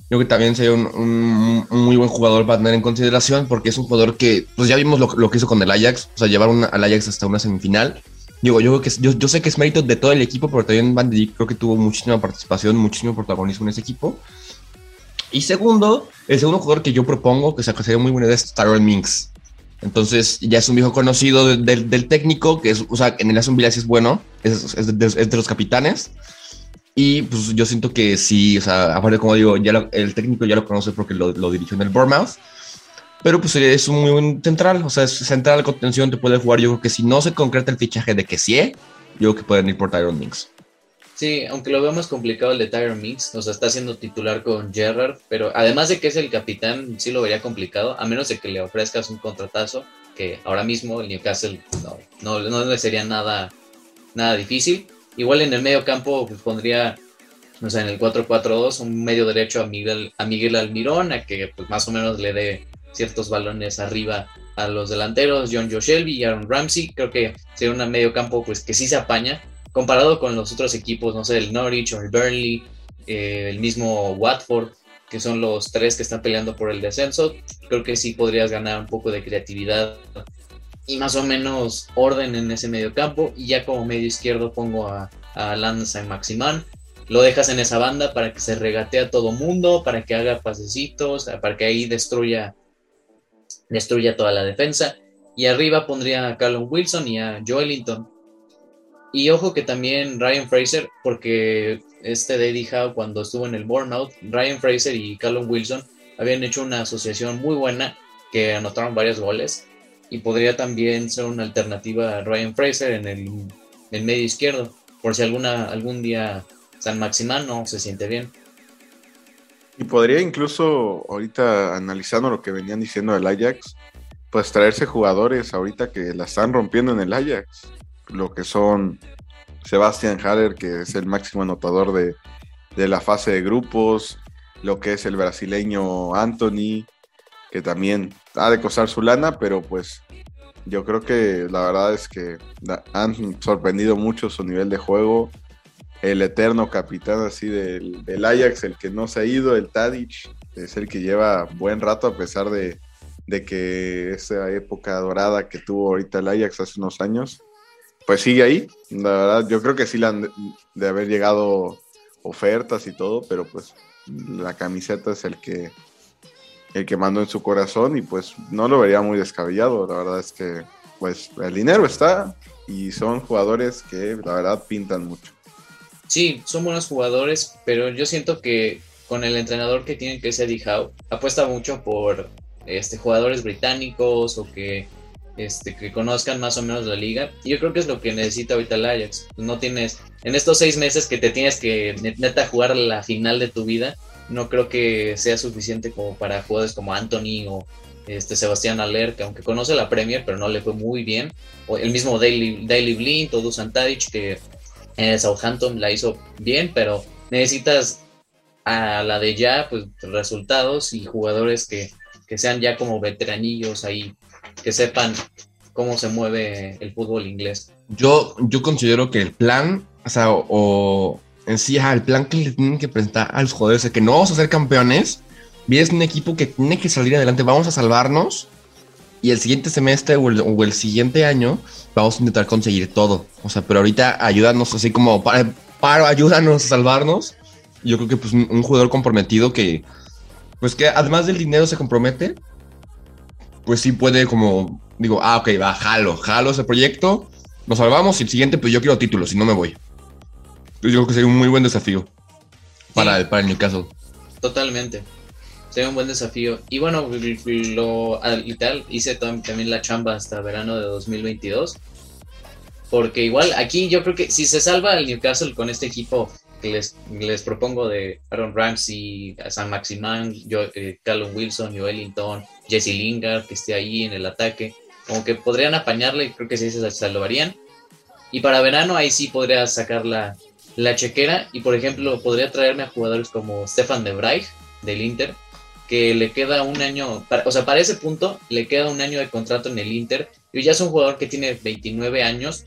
C: Yo creo que también sería un, muy buen jugador para tener en consideración, porque es un jugador que, pues ya vimos lo, lo que hizo con el Ajax, o sea, llevar una, al Ajax hasta una semifinal. Digo, yo, que, yo, yo, sé que es mérito de todo el equipo, pero también Van de Dijk creo que tuvo muchísima participación, muchísimo protagonismo en ese equipo. Y segundo, el segundo jugador que yo propongo, que sería muy bueno, es Tyrell Minks. Entonces, ya es un viejo conocido de, de, del técnico, que es, o sea, en el Aston Villa es bueno, es, de, los capitanes. Y pues yo siento que sí, o sea, aparte, como digo, ya el técnico ya lo conoce porque lo, lo dirigió en el Bournemouth. Pero pues es un muy buen central, o sea, es central contención, te puede jugar. Yo creo que si no se concreta el fichaje de que sí, yo creo que pueden ir por Tyron.
A: Sí, aunque lo veo más complicado el de Tyron Minks, o sea, está siendo titular con Gerrard, pero además de que es el capitán, sí lo vería complicado, a menos de que le ofrezcas un contratazo, que ahora mismo el Newcastle no, no, no le sería nada, nada difícil. Igual en el medio campo pues, pondría, o sea, en el 4-4-2, un medio derecho a Miguel, a Miguel Almirón, a que pues, más o menos le dé ciertos balones arriba a los delanteros, John Joe Shelby y Aaron Ramsey. Creo que sería un medio campo pues, que sí se apaña, comparado con los otros equipos, no sé, el Norwich o el Burnley, eh, el mismo Watford, que son los tres que están peleando por el descenso. Creo que sí podrías ganar un poco de creatividad y más o menos orden en ese medio campo. Y ya como medio izquierdo pongo a, a Lance Saint Maximan. Lo dejas en esa banda para que se regatee a todo mundo, para que haga pasecitos, para que ahí destruya destruya toda la defensa. Y arriba pondría a Callum Wilson y a Joelinton. Y ojo que también Ryan Fraser, porque este Eddie Howe cuando estuvo en el Bournemouth, Ryan Fraser y Callum Wilson habían hecho una asociación muy buena que anotaron varios goles y podría también ser una alternativa a Ryan Fraser en el, el medio izquierdo, por si alguna, algún día San Maximán no se siente bien.
D: Y podría incluso, ahorita analizando lo que venían diciendo del Ajax, pues traerse jugadores ahorita que la están rompiendo en el Ajax. Lo que son Sebastian Haller, que es el máximo anotador de, de la fase de grupos, lo que es el brasileño Anthony, que también ha de costar su lana, pero pues yo creo que la verdad es que han sorprendido mucho su nivel de juego. El eterno capitán así del, del, Ajax, el que no se ha ido, el Tadic, es el que lleva buen rato a pesar de, de, que esa época dorada que tuvo ahorita el Ajax hace unos años, pues sigue ahí. La verdad, yo creo que sí le han de, haber llegado ofertas y todo, pero pues la camiseta es el que el que mandó en su corazón y pues no lo vería muy descabellado. La verdad es que pues el dinero está y son jugadores que la verdad pintan mucho
A: sí, son buenos jugadores, pero yo siento que con el entrenador que tiene que ser Eddie Howe, apuesta mucho por este, jugadores británicos o que, este, que conozcan más o menos la liga. Y yo creo que es lo que necesita ahorita el Ajax. No tienes, en estos seis meses que te tienes que neta jugar la final de tu vida, no creo que sea suficiente como para jugadores como Anthony o este Sebastián Aller, que aunque conoce la Premier, pero no le fue muy bien. O el mismo Daily, Daily Blind o Dusan Tadic, que en el Southampton la hizo bien, pero necesitas a la de ya, pues resultados y jugadores que, que sean ya como veteranillos ahí, que sepan cómo se mueve el fútbol inglés.
C: Yo, yo considero que el plan, o sea, o, en sí, el plan que le tienen que presentar a los jugadores es que no vamos a ser campeones, vienes un equipo que tiene que salir adelante, vamos a salvarnos y el siguiente semestre o el, siguiente año vamos a intentar conseguir todo. O sea, pero ahorita ayúdanos así como para, para ayúdanos a salvarnos. Yo creo que pues un, jugador comprometido que, pues que además del dinero se compromete, pues sí puede como, digo, ah, ok, va, jalo, jalo ese proyecto, nos salvamos y el siguiente, pues yo quiero títulos y no me voy. Yo creo que sería un muy buen desafío para, el, para el Newcastle.
A: Totalmente sería un buen desafío. Y bueno, lo literal hice también la chamba hasta verano de 2022. Porque igual aquí yo creo que si se salva el Newcastle con este equipo les, propongo de Aaron Ramsey, San Maximán, yo, eh, Callum Wilson, Joelinton, Jesse Lingard, que esté ahí en el ataque, como que podrían apañarle creo que sí se salvarían. Y para verano ahí sí podría sacar la, la chequera y por ejemplo podría traerme a jugadores como Stefan de Vrij del Inter, que le queda un año, o sea, para ese punto le queda un año de contrato en el Inter y ya es un jugador que tiene 29 años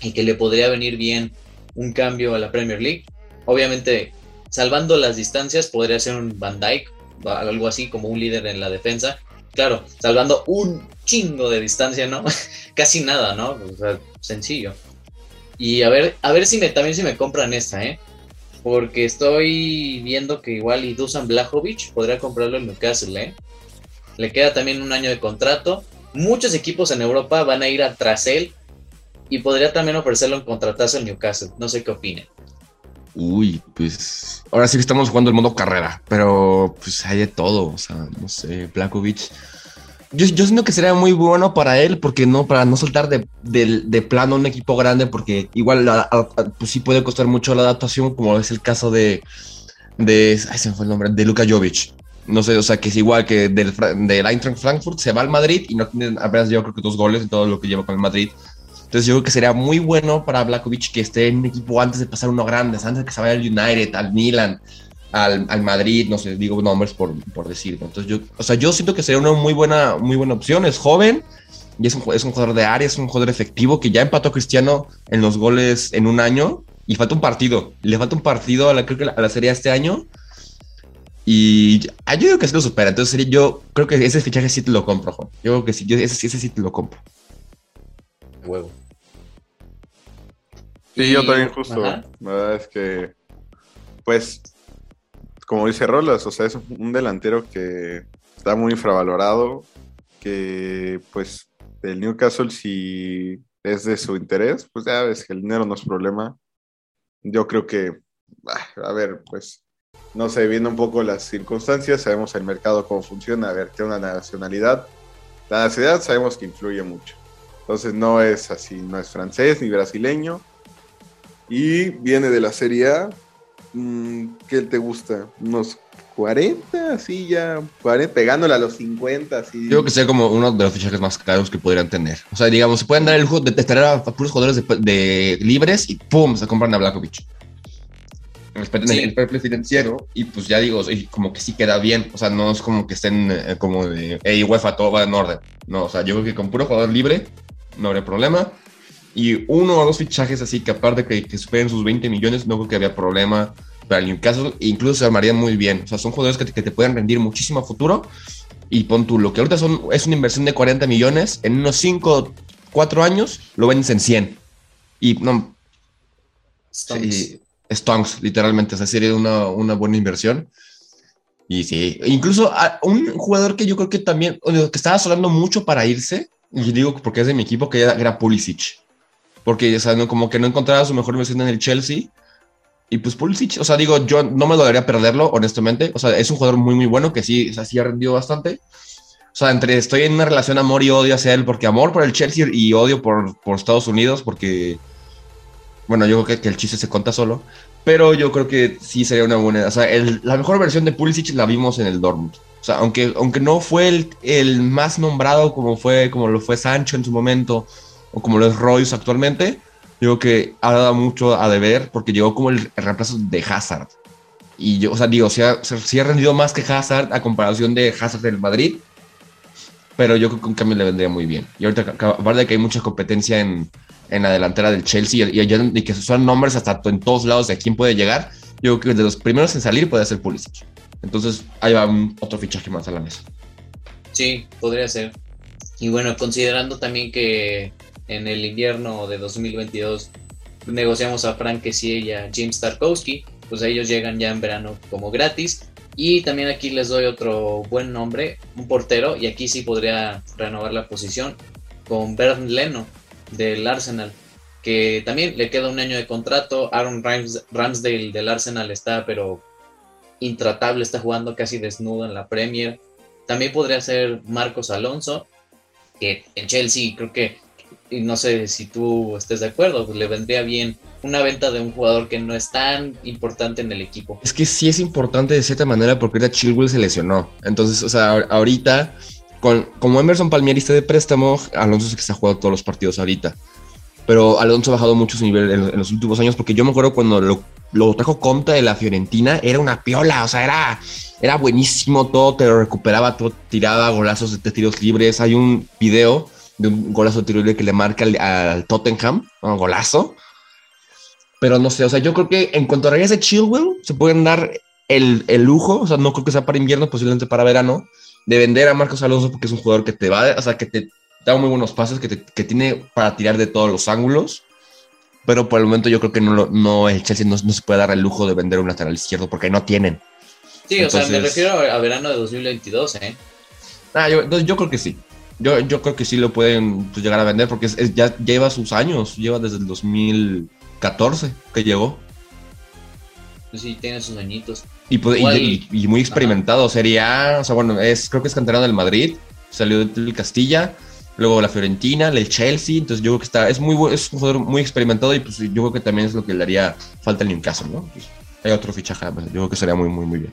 A: y que le podría venir bien un cambio a la Premier League. Obviamente, salvando las distancias, podría ser un Van Dyke, algo así como un líder en la defensa. Claro, salvando un chingo de distancia, ¿no? Casi nada, ¿no? O sea, sencillo. Y a ver, a ver si me, también si me compran esta, ¿eh? Porque estoy viendo que igual y Dusan Blajovic podría comprarlo en Newcastle, ¿eh? Le queda también un año de contrato. Muchos equipos en Europa van a ir atrás él y podría también ofrecerlo en contratazo en Newcastle. No sé qué opinen.
C: Uy, pues ahora sí que estamos jugando el modo carrera, pero pues hay de todo, o sea, no sé, Blakovic yo, siento que sería muy bueno para él, porque no, para no soltar de, de, plano un equipo grande, porque igual pues sí puede costar mucho la adaptación, como es el caso de, de ay, se me fue el nombre, de Luka Jovic. No sé, o sea, que es igual que del, del Eintracht Frankfurt, se va al Madrid y no tiene apenas yo creo que dos goles en todo lo que lleva con el Madrid. Entonces yo creo que sería muy bueno para Blakovic que esté en un equipo antes de pasar uno grande, antes de que se vaya al United, al Milan, al, al, Madrid, no sé, digo nombres por, por decir. Entonces yo, o sea, yo siento que sería una muy buena, muy buena opción. Es joven y es un, es un jugador de área, es un jugador efectivo que ya empató a Cristiano en los goles en un año y falta un partido. Le falta un partido a la, creo que a la serie este año. Y yo creo que se lo supera. Entonces yo creo que ese fichaje sí te lo compro, Juan. Yo creo que sí, yo ese, ese sí te lo compro.
A: Huevo.
D: Sí, yo también justo. La verdad es que, pues, como dice Rolas, o sea, es un delantero que está muy infravalorado, que pues el Newcastle si es de su interés, pues ya ves que el dinero no es problema. Yo creo que, ah, a ver, pues, no sé, viendo un poco las circunstancias, sabemos el mercado cómo funciona, a ver, tiene una nacionalidad. La nacionalidad sabemos que influye mucho. Entonces no es así, no es francés ni brasileño. Y viene de la Serie A, Mm, ¿qué te gusta? ¿Unos 40? Así ya, 40, pegándole a los 50, así.
C: Yo creo que sea como uno de los fichajes más caros que podrían tener. O sea, digamos, se pueden dar el lujo de tener a puros jugadores de, libres y ¡pum! se compran a Blakovic. Respeten el, el financiero y pues ya digo, como que sí queda bien. O sea, no es como que estén eh, como de, hey, UEFA, todo va en orden. No, o sea, yo creo que con puro jugador libre no habría problema y uno o dos fichajes así que aparte que, que superen sus 20 millones, no creo que había problema para el Newcastle, incluso se armarían muy bien. O sea, son jugadores que te, que te pueden rendir muchísimo a futuro. Y pon tú, lo que ahorita son, es una inversión de 40 millones, en unos 5, 4 años lo vendes en 100. Y no.
A: Stonks.
C: Stonks, literalmente. O sea, sería una, una buena inversión. Y sí, incluso un jugador que yo creo que también, que estaba sonando mucho para irse, y digo porque es de mi equipo, que era, Pulisic porque o sea, como que no encontraba su mejor versión en el Chelsea. Y pues Pulisic, o sea, digo, yo no me lo debería perderlo, honestamente. O sea, es un jugador muy, muy bueno que sí, o sea, sí ha rendido bastante. O sea, entre estoy en una relación amor y odio hacia él, porque amor por el Chelsea y odio por, por Estados Unidos, porque, bueno, yo creo que, que, el chiste se cuenta solo. Pero yo creo que sí sería una buena. O sea, el, la mejor versión de Pulisic la vimos en el Dortmund. Sea, aunque, aunque no fue el, el más nombrado como, fue, como lo fue Sancho en su momento o como lo es Royce actualmente, digo que ha dado mucho a deber porque llegó como el, reemplazo de Hazard. Y yo, o sea, digo, si ha, si ha rendido más que Hazard a comparación de Hazard del Madrid, pero yo creo que un cambio le vendría muy bien. Y ahorita, aparte de que hay mucha competencia en, en la delantera del Chelsea y, y, que son nombres hasta en todos lados de quién puede llegar, yo creo que de los primeros en salir puede ser Pulisic. Entonces, ahí va otro fichaje más a la mesa.
A: Sí, podría ser. Y bueno, considerando también que en el invierno de 2022 negociamos a Frank Kessie y a James Tarkowski, pues ellos llegan ya en verano como gratis. Y también aquí les doy otro buen nombre, un portero, y aquí sí podría renovar la posición con Bernd Leno del Arsenal, que también le queda un año de contrato. Aaron Ramsdale del Arsenal está, pero intratable, está jugando casi desnudo en la Premier. También podría ser Marcos Alonso, que en Chelsea creo que, y no sé si tú estés de acuerdo, pues le vendría bien una venta de un jugador que no es tan importante en el equipo.
C: Es que sí es importante de cierta manera porque ahorita Chilwell se lesionó. Entonces, o sea, ahorita, con, como Emerson Palmieri está de préstamo, Alonso es que está jugando todos los partidos ahorita. Pero Alonso ha bajado mucho su nivel en, los últimos años porque yo me acuerdo cuando lo, lo trajo Conta de la Fiorentina, era una piola, o sea, era, era buenísimo todo, te lo recuperaba, todo tiraba golazos de tiros libres. Hay un video de un golazo de tiro libre que le marca al, Tottenham, un golazo pero no sé, o sea, yo creo que en cuanto a regrese Chilwell, se pueden dar el, el, lujo, o sea, no creo que sea para invierno, posiblemente para verano, de vender a Marcos Alonso porque es un jugador que te va, o sea, que te da muy buenos pases, que, te, que tiene para tirar de todos los ángulos. Pero por el momento yo creo que no, no el Chelsea no, no, se puede dar el lujo de vender un lateral izquierdo porque no tienen.
A: Sí, o sea, me refiero a, verano de 2022, ¿eh?
C: Ah, yo, yo creo que sí. Yo, yo creo que sí lo pueden pues, llegar a vender porque ya lleva sus años, lleva desde el 2000 14 que llegó.
A: Pues sí, tiene sus añitos.
C: Y, pues, y, muy experimentado. Sería, o sea, bueno, es, creo que es canterano del Madrid, salió del Castilla, luego la Fiorentina, el Chelsea. Entonces yo creo que está, es muy es un jugador muy experimentado y pues yo creo que también es lo que le haría falta al Newcastle, ¿no? Pues, hay otro fichaje, pues, yo creo que sería muy, muy, muy bien.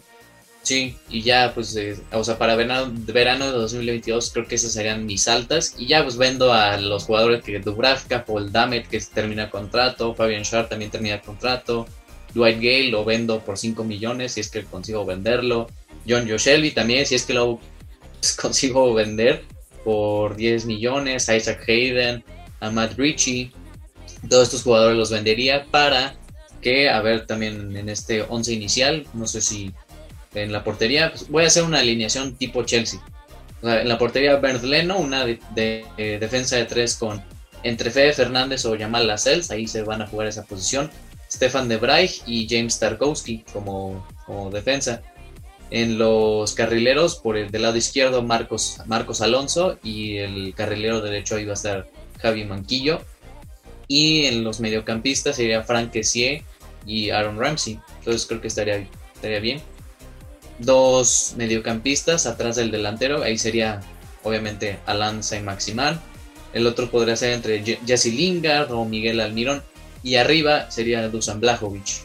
A: Sí, y ya, pues, eh, o sea, para verano, verano de 2022 creo que esas serían mis altas. Y ya, pues, vendo a los jugadores que Dubravka, Paul Damet, que termina contrato, Fabian Schär también termina contrato, Dwight Gale lo vendo por 5 millones si es que consigo venderlo, John Joshelby también si es que lo consigo vender por 10 millones, Isaac Hayden, a Matt Ritchie, todos estos jugadores los vendería para que, a ver, también en este 11 inicial, no sé si en la portería, pues, voy a hacer una alineación tipo Chelsea. en la portería Bernd Leno, una de, eh, defensa de tres con entre Fede Fernández o Jamal Lascelles, ahí se van a jugar esa posición. Stefan de Breich y James Tarkowski como, como defensa. En los carrileros, por el del lado izquierdo, Marcos, Marcos Alonso y el carrilero derecho va a estar Javi Manquillo. Y en los mediocampistas sería Frank Kessier y Aaron Ramsey. Entonces creo que estaría, estaría bien dos mediocampistas atrás del delantero. Ahí sería obviamente Alan Saint Maximan. El otro podría ser entre Jesse Lingard o Miguel Almirón. Y arriba sería Dusan Blajovic.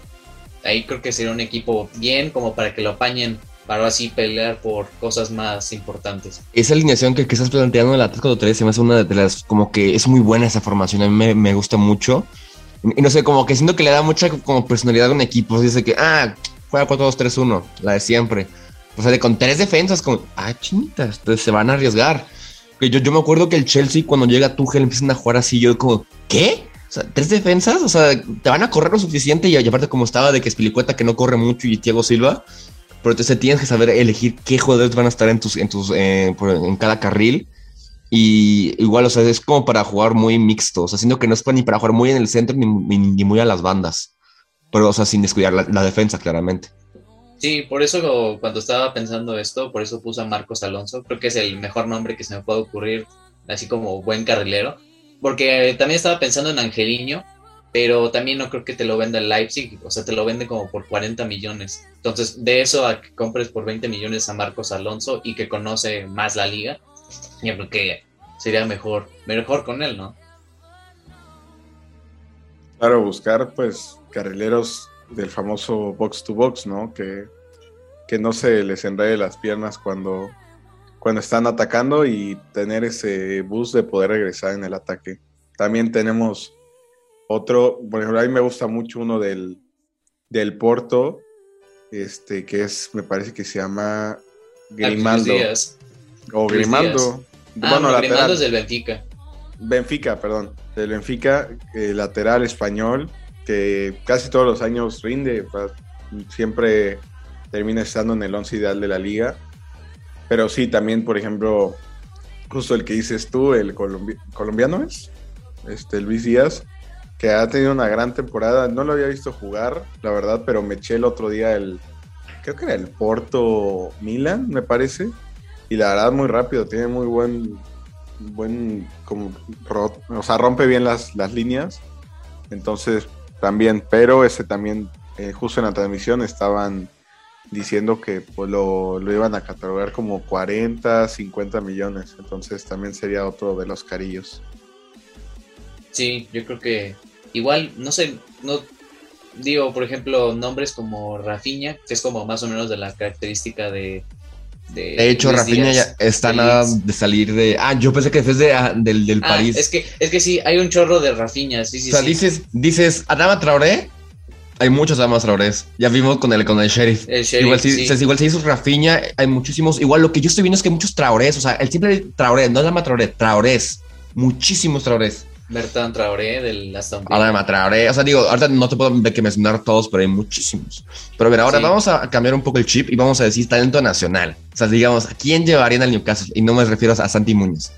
A: Ahí creo que sería un equipo bien como para que lo apañen para así pelear por cosas más importantes.
C: Esa alineación que, estás planteando en la 3 se me hace una de las como que es muy buena esa formación, a mí me, me gusta mucho. Y no sé, como que siento que le da mucha como personalidad a un equipo. Dice que, ah, juega 4-2-3-1, la de siempre. O sea, de con tres defensas, como, ah, chinitas, entonces se van a arriesgar. Yo, yo me acuerdo que el Chelsea, cuando llega Tuchel, empiezan a jugar así, yo como, ¿qué? O sea, tres defensas, o sea, te van a correr lo suficiente y aparte como estaba de que Spilicueta que no corre mucho y Thiago Silva, pero entonces tienes que saber elegir qué jugadores van a estar en tus, en tus, eh, en cada carril. Y igual, o sea, es como para jugar muy mixto, o sea, siendo que no es ni para jugar muy en el centro ni, ni muy a las bandas pero o sea, sin descuidar la, defensa, claramente.
A: Sí, por eso cuando estaba pensando esto, por eso puse a Marcos Alonso, creo que es el mejor nombre que se me puede ocurrir, así como buen carrilero, porque también estaba pensando en Angeliño, pero también no creo que te lo venda el Leipzig, o sea, te lo vende como por 40 millones. Entonces, de eso a que compres por 20 millones a Marcos Alonso y que conoce más la liga, yo creo que sería mejor, mejor con él, ¿no?
D: Claro, buscar pues carrileros del famoso box to box, ¿no? Que, que no se les enrede las piernas cuando, cuando están atacando y tener ese boost de poder regresar en el ataque. También tenemos otro, por ejemplo, a mí me gusta mucho uno del, del Porto, este, que es, me parece que se llama
A: Ah,
D: Grimaldo.
A: Luis Díaz.
D: O
A: Luis
D: Grimaldo.
A: Ah,
D: bueno,
A: no,
D: lateral.
A: Es del Benfica.
D: Benfica, perdón. Del Benfica, eh, lateral español, que casi todos los años rinde. Siempre termina estando en el once ideal de la liga. Pero sí, también, por ejemplo, justo el que dices tú, el colombi- colombiano es, este Luis Díaz, que ha tenido una gran temporada. No lo había visto jugar, la verdad, pero me eché el otro día el, creo que era el Porto Milan, me parece. Y la verdad, muy rápido, tiene muy buen, buen, como, o sea, rompe bien las, las líneas. Entonces, también, pero ese también, eh, justo en la transmisión estaban diciendo que pues, lo, lo iban a catalogar como 40, 50 millones. Entonces, también sería otro de los carillos.
A: Sí, yo creo que igual, no sé, no digo, por ejemplo, nombres como Rafinha, que es como más o menos de la característica de... De,
C: De hecho, Rafinha ya está
A: de
C: nada de salir de. Ah, yo pensé que fue de, ah, del, del
A: Ah,
C: París.
A: es que, es que sí, hay un chorro de Rafinha, sí, sí,
C: o sea,
A: sí.
C: dices, dices, Adama Traoré. Hay muchos Adama Traorés. Ya vimos con el, con el Sheriff.
A: El Sheriff,
C: igual, si,
A: sí.
C: sea, igual si dices Rafinha, hay muchísimos. Igual lo que yo estoy viendo es que hay muchos Traorés. O sea, el simple Traoré, no Adama Traoré, Traorés. Muchísimos Traorés.
A: Bertrand Traoré del Aston Villa.
C: Adama Traoré. O sea, digo, ahorita no te puedo de que mencionar todos, pero hay muchísimos. Pero a ver, ahora
A: Sí.
C: vamos a cambiar un poco el chip y vamos a decir talento nacional. O sea, digamos, ¿a quién llevarían al Newcastle? Y no me refiero a Santi Muñoz.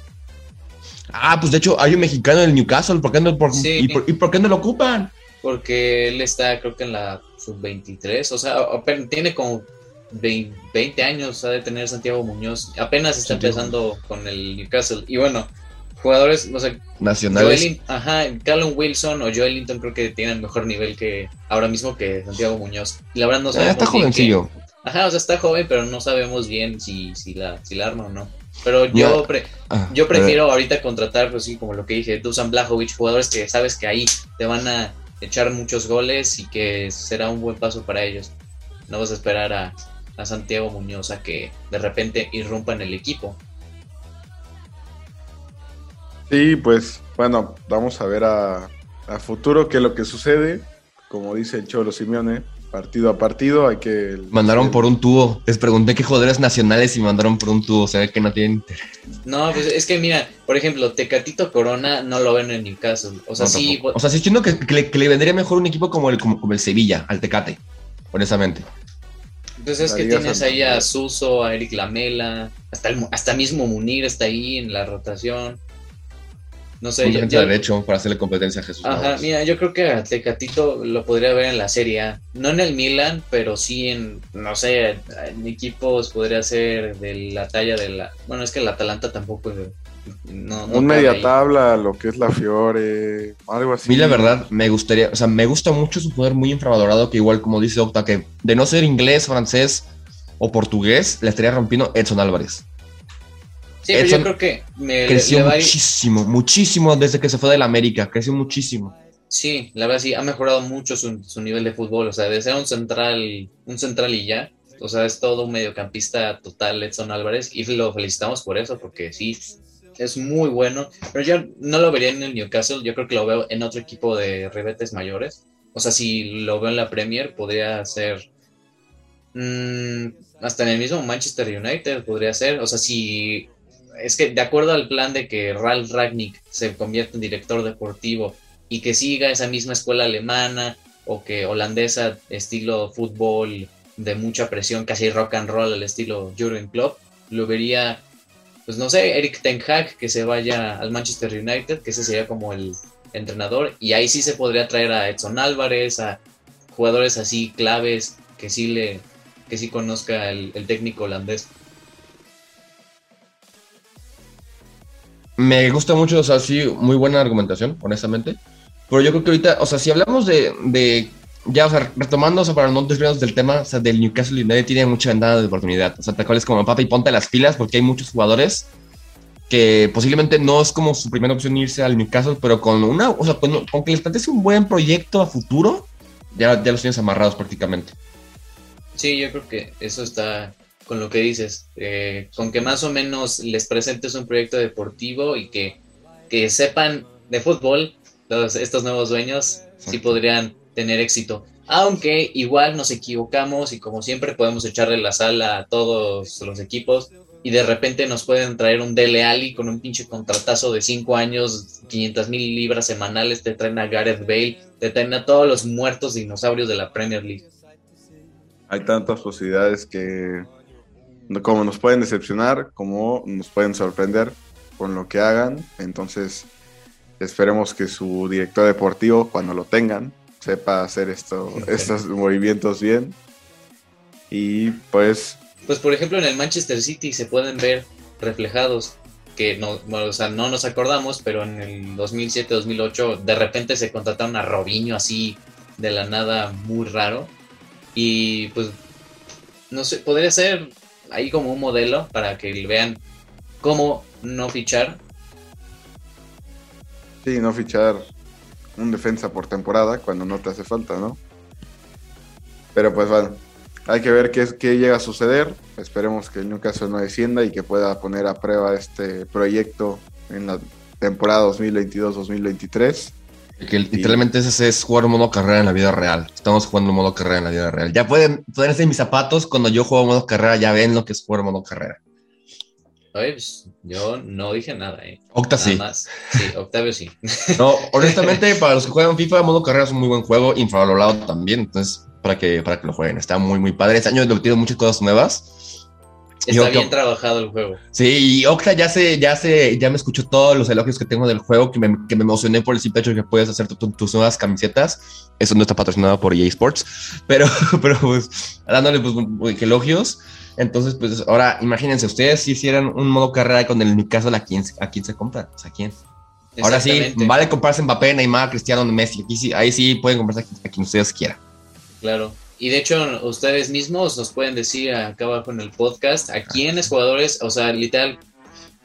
C: Ah, pues de hecho hay un mexicano en el Newcastle. ¿Por qué no, por-
A: Sí.
C: y, por, y por qué no lo ocupan?
A: Porque él está, creo que en la sub-23, o sea, tiene como 20, 20 años, ha de tener Santiago Muñoz. Apenas está
C: Santiago.
A: empezando con el Newcastle. Y bueno, jugadores, o sea,
C: Nacionales.
A: Joelin- ajá, Callum Wilson o Joelinton creo que tienen mejor nivel que ahora mismo que Santiago Muñoz. Y la verdad no
C: Ah,
A: sabemos
C: está
A: bien
C: jovencillo.
A: qué- Ajá, o sea, está joven, pero no sabemos bien si, si, la, si la arma o no. Pero yo, pre-
C: Ah,
A: yo prefiero ahorita contratar, pues sí, como lo que dije, Dusan Blajovic, jugadores que sabes que ahí te van a echar muchos goles y que será un buen paso para ellos. No vas a esperar a, a Santiago Muñoz a que de repente irrumpa en el equipo.
D: Sí, pues bueno, vamos a ver a, a futuro qué es lo que sucede. Como dice el Cholo Simeone, partido a partido hay que...
C: Mandaron por un tubo. Les pregunté qué jugadores nacionales y mandaron por un tubo. O sea, que no tienen interés.
A: No, pues es que mira, por ejemplo, Tecatito Corona no lo ven en Newcastle. O sea,
C: No,
A: sí,
C: tampoco. O sea, sí siento que, que le, que le vendría mejor un equipo como el, como, como el Sevilla, al Tecate. Honestamente.
A: pues es que tienes ahí a. Suso, a Eric Lamela, hasta, el, hasta mismo Munir está ahí en la rotación. No sé, yo-
C: derecho para hacerle competencia a Jesús.
A: Ajá,
C: Navas.
A: mira, yo creo que a Tecatito lo podría ver en la Serie A. No en el Milan, pero sí en, no sé, en equipos podría ser de la talla de la... Bueno, es que el Atalanta tampoco... eh, No, no
D: un media
A: ahí.
D: tabla, lo que es la Fiore, algo
C: A
D: así.
C: mí la verdad me gustaría, o sea, me gusta mucho su poder muy infravalorado que igual como dice Octa, que de no ser inglés, francés o portugués, le estaría rompiendo Edson Álvarez.
A: Sí, pero yo creo que me,
C: Creció
A: le va a ir-
C: muchísimo, muchísimo desde que se fue del América, creció muchísimo.
A: Sí, la verdad sí, ha mejorado mucho su, su nivel de fútbol. O sea, de ser un central, un central y ya. O sea, es todo un mediocampista total, Edson Álvarez. Y lo felicitamos por eso, porque sí, es muy bueno. Pero yo no lo vería en el Newcastle. Yo creo que lo veo en otro equipo de ribetes mayores. O sea, si lo veo en la Premier, podría ser. mm, hasta en el mismo Manchester United podría ser. O sea, si. Es que de acuerdo al plan de que Ralf Ragnick se convierta en director deportivo y que siga esa misma escuela alemana o que holandesa, estilo fútbol de mucha presión, casi rock and roll al estilo Jurgen Klopp, lo vería, pues no sé, Eric Ten Hag que se vaya al Manchester United, que ese sería como el entrenador, y ahí sí se podría traer a Edson Álvarez, a jugadores así claves que sí le que sí conozca el, el técnico holandés.
C: Me gusta mucho, o sea, sí, muy buena argumentación, honestamente. Pero yo creo que ahorita, o sea, si hablamos de, de ya, o sea, retomando, o sea, para no desviarnos del tema, o sea, del Newcastle United tiene mucha ventana de oportunidad. O sea, te acuerdas como papá y ponte las pilas porque hay muchos jugadores que posiblemente no es como su primera opción irse al Newcastle, pero con una, o sea, con, que les plantees un buen proyecto a futuro, ya, ya los tienes amarrados prácticamente.
A: Sí, yo creo que eso está con lo que dices, eh, con que más o menos les presentes un proyecto deportivo y que, que sepan de fútbol, los, estos nuevos dueños sí podrían tener éxito. Aunque igual nos equivocamos y como siempre podemos echarle la sala a todos los equipos y de repente nos pueden traer un Dele Alli con un pinche contratazo de 5 años, 500 mil libras semanales, te traen a Gareth Bale, te traen a todos los muertos dinosaurios de la Premier League.
D: Hay tantas posibilidades que como nos pueden decepcionar, como nos pueden sorprender con lo que hagan. Entonces, esperemos que su director deportivo, cuando lo tengan, sepa hacer esto, estos movimientos bien. Y pues
A: pues por ejemplo en el Manchester City se pueden ver reflejados que no, o sea, no nos acordamos, pero en el 2007-2008 de repente se contrataron a Robinho así de la nada muy raro y pues no sé, podría ser ahí como un modelo para que vean cómo no fichar.
D: Sí, no fichar un defensa por temporada cuando no te hace falta, ¿no? Pero pues bueno, hay que ver qué, qué llega a suceder. Esperemos que Newcastle no descienda y que pueda poner a prueba este proyecto en la temporada 2022-2023.
C: Que literalmente ese es jugar modo carrera en la vida real. Estamos jugando modo carrera en la vida real. Ya pueden ponerse mis zapatos cuando yo juego modo carrera, ya ven lo que es jugar modo carrera.
A: Oye, pues, yo no dije nada, ¿eh?
C: Octa sí.
A: Sí, Octavio sí.
C: No, honestamente, para los que juegan FIFA, modo carrera es un muy buen juego, infravalorado también. Entonces, para que, para que lo jueguen. Está muy, muy padre. Este año he metido muchas cosas nuevas.
A: Está bien trabajado el juego.
C: Sí, y Octa ya se, ya se, ya me escuchó todos los elogios que tengo del juego, que me, que me emocioné por el simple hecho de que puedes hacer tus nuevas camisetas. Eso no está patrocinado por EA Sports, pero, pero pues dándole pues elogios. Entonces, pues ahora imagínense, ustedes si hicieran un modo carrera con el caso, ¿a quién, a quién se compra? ¿a quién? Ahora sí, vale comprarse Mbappé, Neymar, Cristiano, Messi. Aquí sí, ahí sí pueden comprarse a quien ustedes quieran.
A: Claro. Y de hecho, ustedes mismos nos pueden decir acá abajo en el podcast a quiénes jugadores, o sea, literal,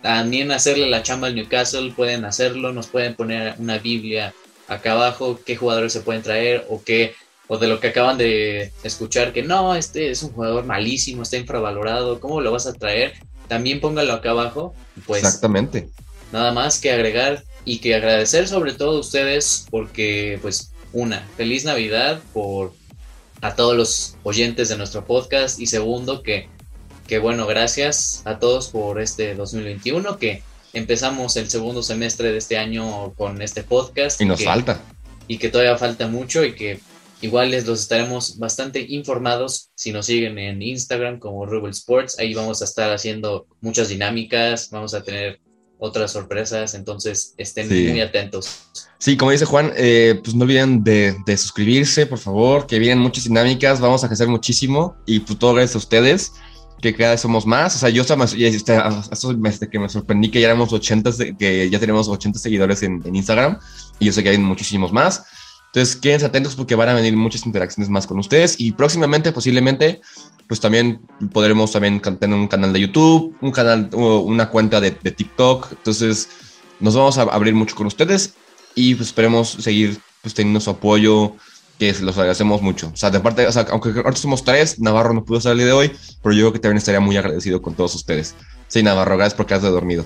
A: también hacerle la chamba al Newcastle, pueden hacerlo, nos pueden poner una Biblia acá abajo, qué jugadores se pueden traer o qué, o de lo que acaban de escuchar, que no, este es un jugador malísimo, está infravalorado, ¿cómo lo vas a traer? También póngalo acá abajo. Pues,
C: Exactamente.
A: Nada más que agregar y que agradecer sobre todo a ustedes porque, pues, una, feliz Navidad por a todos los oyentes de nuestro podcast y segundo que, que bueno, gracias a todos por este 2021 que empezamos el segundo semestre de este año con este podcast.
C: Y nos falta.
A: Y que todavía falta mucho y que igual les los estaremos bastante informados si nos siguen en Instagram como Rubel Sports. Ahí vamos a estar haciendo muchas dinámicas, vamos a tener otras sorpresas, entonces estén muy atentos.
C: Sí, como dice Juan, eh, pues no olviden de, suscribirse, por favor, que vienen muchas dinámicas, vamos a crecer muchísimo y pues todo gracias a ustedes, que cada vez somos más. O sea, yo hasta, hasta que me sorprendí que ya éramos 80, que ya tenemos 80 seguidores en, en Instagram y yo sé que hay muchísimos más. Entonces, quédense atentos porque van a venir muchas interacciones más con ustedes y próximamente, posiblemente, pues también podremos también tener un canal de YouTube, un canal, una cuenta de, TikTok. Entonces, nos vamos a abrir mucho con ustedes y pues esperemos seguir pues teniendo su apoyo, que los agradecemos mucho. O sea, de parte, o sea, aunque ahorita somos tres, Navarro no pudo salir de hoy, pero yo creo que también estaría muy agradecido con todos ustedes. Sí, Navarro, gracias porque has de dormido.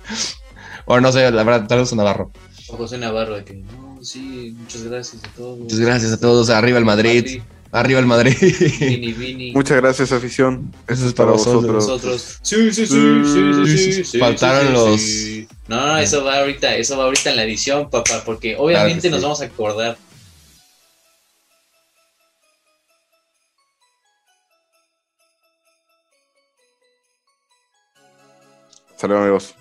C: bueno, no sé, la verdad, tal vez
A: Navarro. José Navarro, de que no, sí, muchas gracias a todos.
C: Muchas gracias a todos. Arriba el Madrid. Arriba el Madrid.
D: Muchas gracias, afición. Eso es para vosotros.
A: Sí, sí, sí, sí,
C: Faltaron los.
A: No, no, eso va ahorita, eso va ahorita en la edición, papá, porque obviamente nos vamos a acordar.
D: Saludos amigos.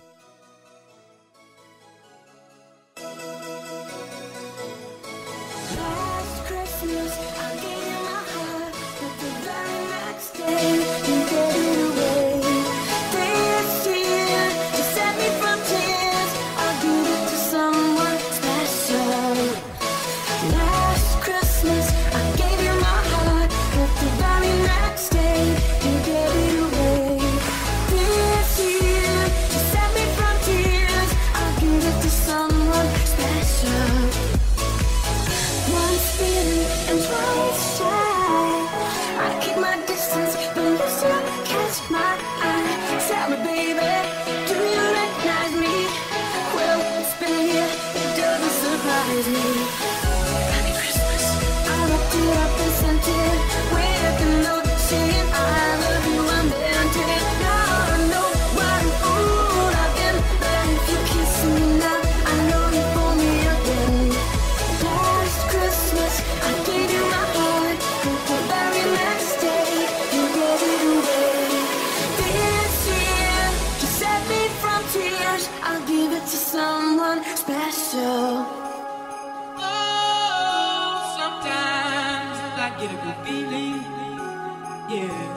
E: special. Oh, sometimes I get a good feeling, yeah.